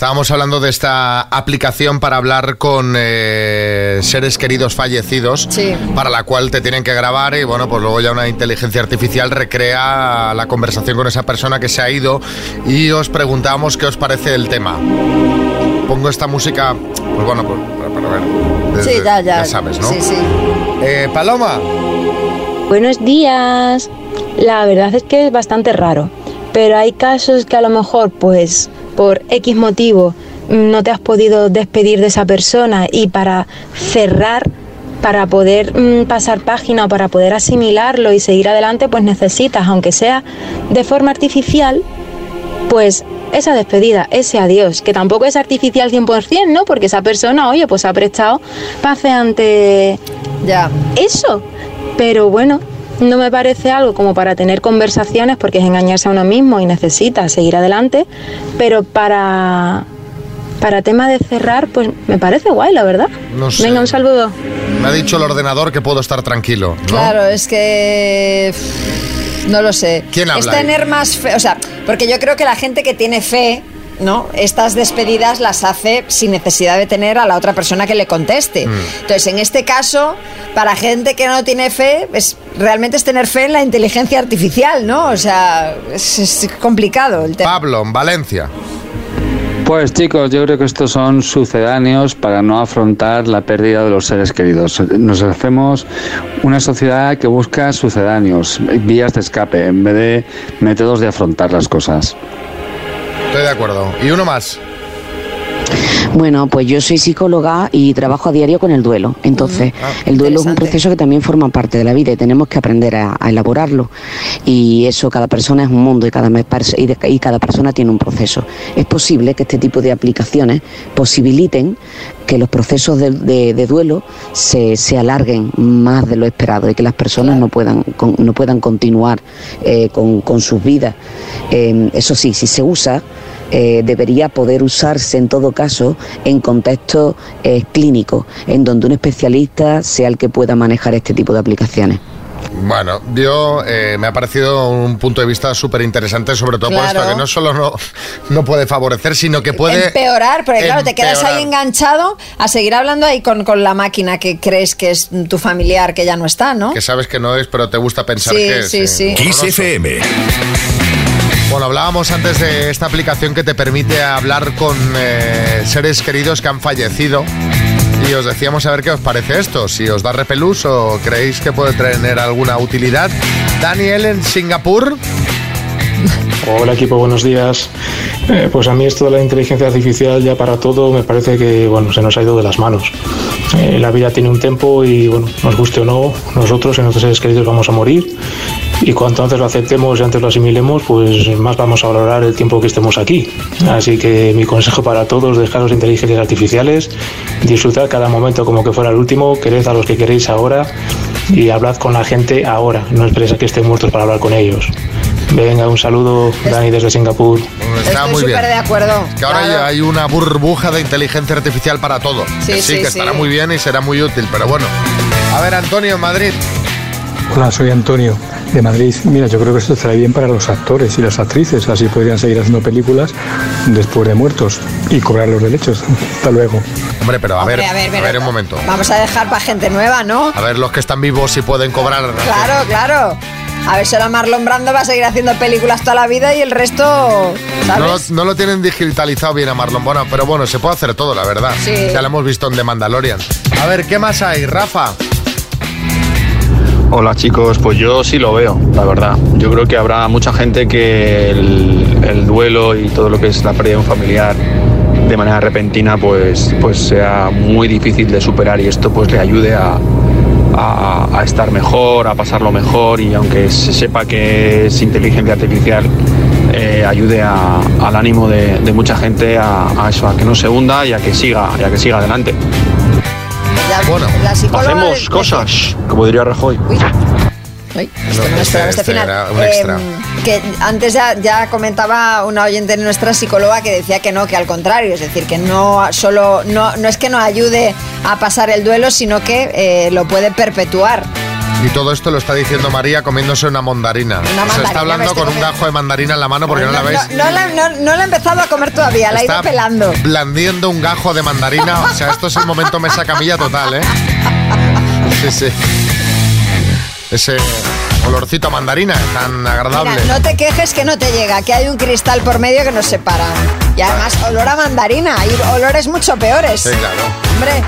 Estábamos hablando de esta aplicación para hablar con eh, seres queridos fallecidos, Sí. para la cual te tienen que grabar y bueno, pues luego ya una inteligencia artificial recrea la conversación con esa persona que se ha ido y os preguntamos qué os parece el tema. Pongo esta música, pues bueno, pues, para, para ver. Sí, Desde- ya, ya. sabes, ¿no? Sí, sí. Eh, Paloma. Buenos días. La verdad es que es bastante raro, pero hay casos que a lo mejor, pues, por X motivo, no te has podido despedir de esa persona y para cerrar, para poder mm, pasar página o para poder asimilarlo y seguir adelante, pues necesitas, aunque sea de forma artificial, pues esa despedida, ese adiós, que tampoco es artificial 100%, ¿no? Porque esa persona, oye, pues ha prestado paseante ya. eso. Pero bueno, no me parece algo como para tener conversaciones porque es engañarse a uno mismo y necesita seguir adelante, pero para para tema de cerrar, pues me parece guay, la verdad. No sé. Venga, un saludo. Me ha dicho el ordenador que puedo estar tranquilo. ¿no? Claro, es que. No lo sé. ¿Quién habla Es ahí? tener más fe. O sea, porque yo creo que la gente que tiene fe. ¿No? Estas despedidas las hace sin necesidad de tener a la otra persona que le conteste. Mm. Entonces, en este caso, para gente que no tiene fe, es, realmente es tener fe en la inteligencia artificial, ¿no? O sea, es, es complicado el tema. Pablo, en Valencia. Pues chicos, yo creo que estos son sucedáneos para no afrontar la pérdida de los seres queridos. Nos hacemos una sociedad que busca sucedáneos, vías de escape, en vez de métodos de afrontar las cosas. Estoy de acuerdo. Y uno más. Bueno, pues yo soy psicóloga y trabajo a diario con el duelo. Entonces, el duelo es un proceso que también forma parte de la vida y tenemos que aprender a, a elaborarlo. Y eso, cada persona es un mundo y cada, y de- y cada persona tiene un proceso. Es posible que este tipo de aplicaciones posibiliten que los procesos de, de- de duelo se, se alarguen más de lo esperado y que las personas no puedan, con- no puedan continuar eh, con, con sus vidas. Eh, eso sí, si se usa, eh, debería poder usarse en todo caso en contexto eh, clínico, en donde un especialista sea el que pueda manejar este tipo de aplicaciones. Bueno, yo eh, me ha parecido un punto de vista súper interesante, sobre todo por Claro. esto, que no solo no, no puede favorecer, sino que puede... Empeorar, porque claro, te quedas ahí enganchado a seguir hablando ahí con, con la máquina que crees que es tu familiar que ya no está, ¿no? Que sabes que no es, pero te gusta pensar Sí, que es. sí, sí. horroroso. Bueno, hablábamos antes de esta aplicación que te permite hablar con eh, seres queridos que han fallecido. Y os decíamos a ver qué os parece esto, si os da repelús o creéis que puede tener alguna utilidad. Daniel en Singapur. Hola equipo, buenos días. Eh, pues a mí esto de la inteligencia artificial ya para todo me parece que bueno se nos ha ido de las manos. Eh, la vida tiene un tiempo y bueno, nos guste o no, nosotros y nuestros seres queridos vamos a morir. Y cuanto antes lo aceptemos y antes lo asimilemos, pues más vamos a valorar el tiempo que estemos aquí. Así que mi consejo para todos, dejaros de inteligencias artificiales, disfrutad cada momento como que fuera el último, quered a los que queréis ahora y hablad con la gente ahora, no esperéis a que estén muertos para hablar con ellos. Venga, un saludo, Dani desde Singapur. Está Estoy muy bien. de acuerdo. Que ahora claro. ya hay una burbuja de inteligencia artificial para todo. Sí, que sí, sí, que sí. estará muy bien y será muy útil, pero bueno. A ver, Antonio, en Madrid. Hola, soy Antonio de Madrid. Mira, yo creo que esto estará bien para los actores y las actrices, así podrían seguir haciendo películas después de muertos y cobrar los derechos. Hasta luego. Hombre, pero a Hombre, ver, a ver, a ver un momento. Vamos a dejar para gente nueva, ¿no? A ver los que están vivos si pueden cobrar. Claro, claro. A ver si ahora Marlon Brando va a seguir haciendo películas toda la vida y el resto, No, ¿sabes? no lo tienen digitalizado bien a Marlon Bueno, pero bueno, se puede hacer todo, la verdad. Sí. Ya lo hemos visto en The Mandalorian. A ver, ¿qué más hay, Rafa? Hola chicos, pues yo sí lo veo, la verdad. Yo creo que habrá mucha gente que el, el duelo y todo lo que es la pérdida de un familiar de manera repentina pues, pues sea muy difícil de superar y esto pues le ayude a, a- estar mejor, a pasarlo mejor y aunque se sepa que es inteligencia artificial, eh, ayude al ánimo de, mucha gente a, a eso, a que no se hunda y a que siga, y a que siga adelante. Bueno, Hacemos cosas, como diría Rajoy. Esto no me esperaba este, este final. era un extra. Em, que antes ya, ya comentaba una oyente de nuestra psicóloga que decía que no, que al contrario, es decir, que no solo no, no es que no ayude a pasar el duelo, sino que eh, lo puede perpetuar. Y todo esto lo está diciendo María comiéndose una mandarina. Se mandarina, está hablando estoy con un gajo de mandarina en la mano porque no, la veis. No, la, no- la he empezado a comer todavía, la he ido Está pelando. blandiendo un gajo de mandarina. O sea, esto es el momento mesa camilla total, ¿eh? Sí, sí. Ese olorcito a mandarina tan agradable. Mira, no te quejes que no te llega, que hay un cristal por medio que nos separa. Y además, olor a mandarina, hay olores mucho peores. Sí, claro. Hombre,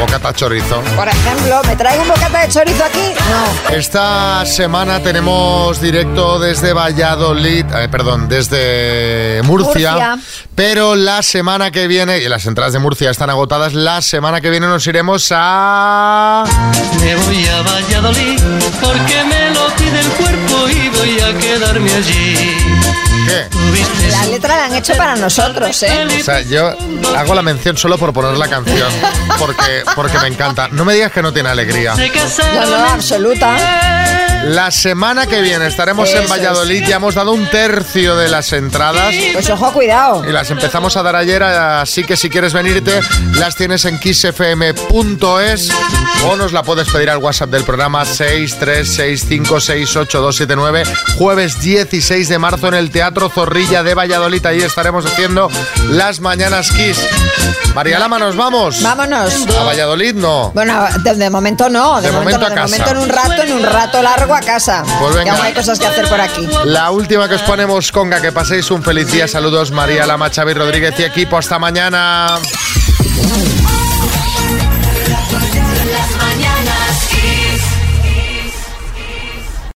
bocata chorizo. por ejemplo, ¿me traigo un bocata de chorizo aquí? No. Esta semana tenemos directo desde Valladolid, eh, perdón, desde Murcia, Murcia. Pero la semana que viene, y las entradas de Murcia están agotadas, la semana que viene nos iremos a... Me voy a Valladolid porque me lo pide el cuerpo y voy a quedarme allí. ¿Qué? La letra la han hecho para nosotros, ¿eh? O sea, yo hago la mención solo por poner la canción, porque, porque me encanta. No me digas que no tiene alegría. No, no, absoluta. La semana que viene estaremos Eso en es. Valladolid, ya hemos dado un tercio de las entradas. Pues ojo, cuidado. Y las empezamos a dar ayer, así que si quieres venirte, las tienes en kissfm.es o nos la puedes pedir al WhatsApp del programa 636568279, jueves 16 de marzo en el Teatro Zorrilla de Valladolid. Ahí estaremos haciendo las mañanas Kiss. María Lama, ¿nos vamos? Vámonos. A Valladolid no. Bueno, de, de momento no, de, De momento no, a de casa. momento en un rato, en un rato largo a casa. Pues venga. Que aún hay cosas que hacer por aquí. La última que os ponemos, Conga, que paséis un feliz día. Saludos, María Lama, Xavi Rodríguez y equipo. Hasta mañana.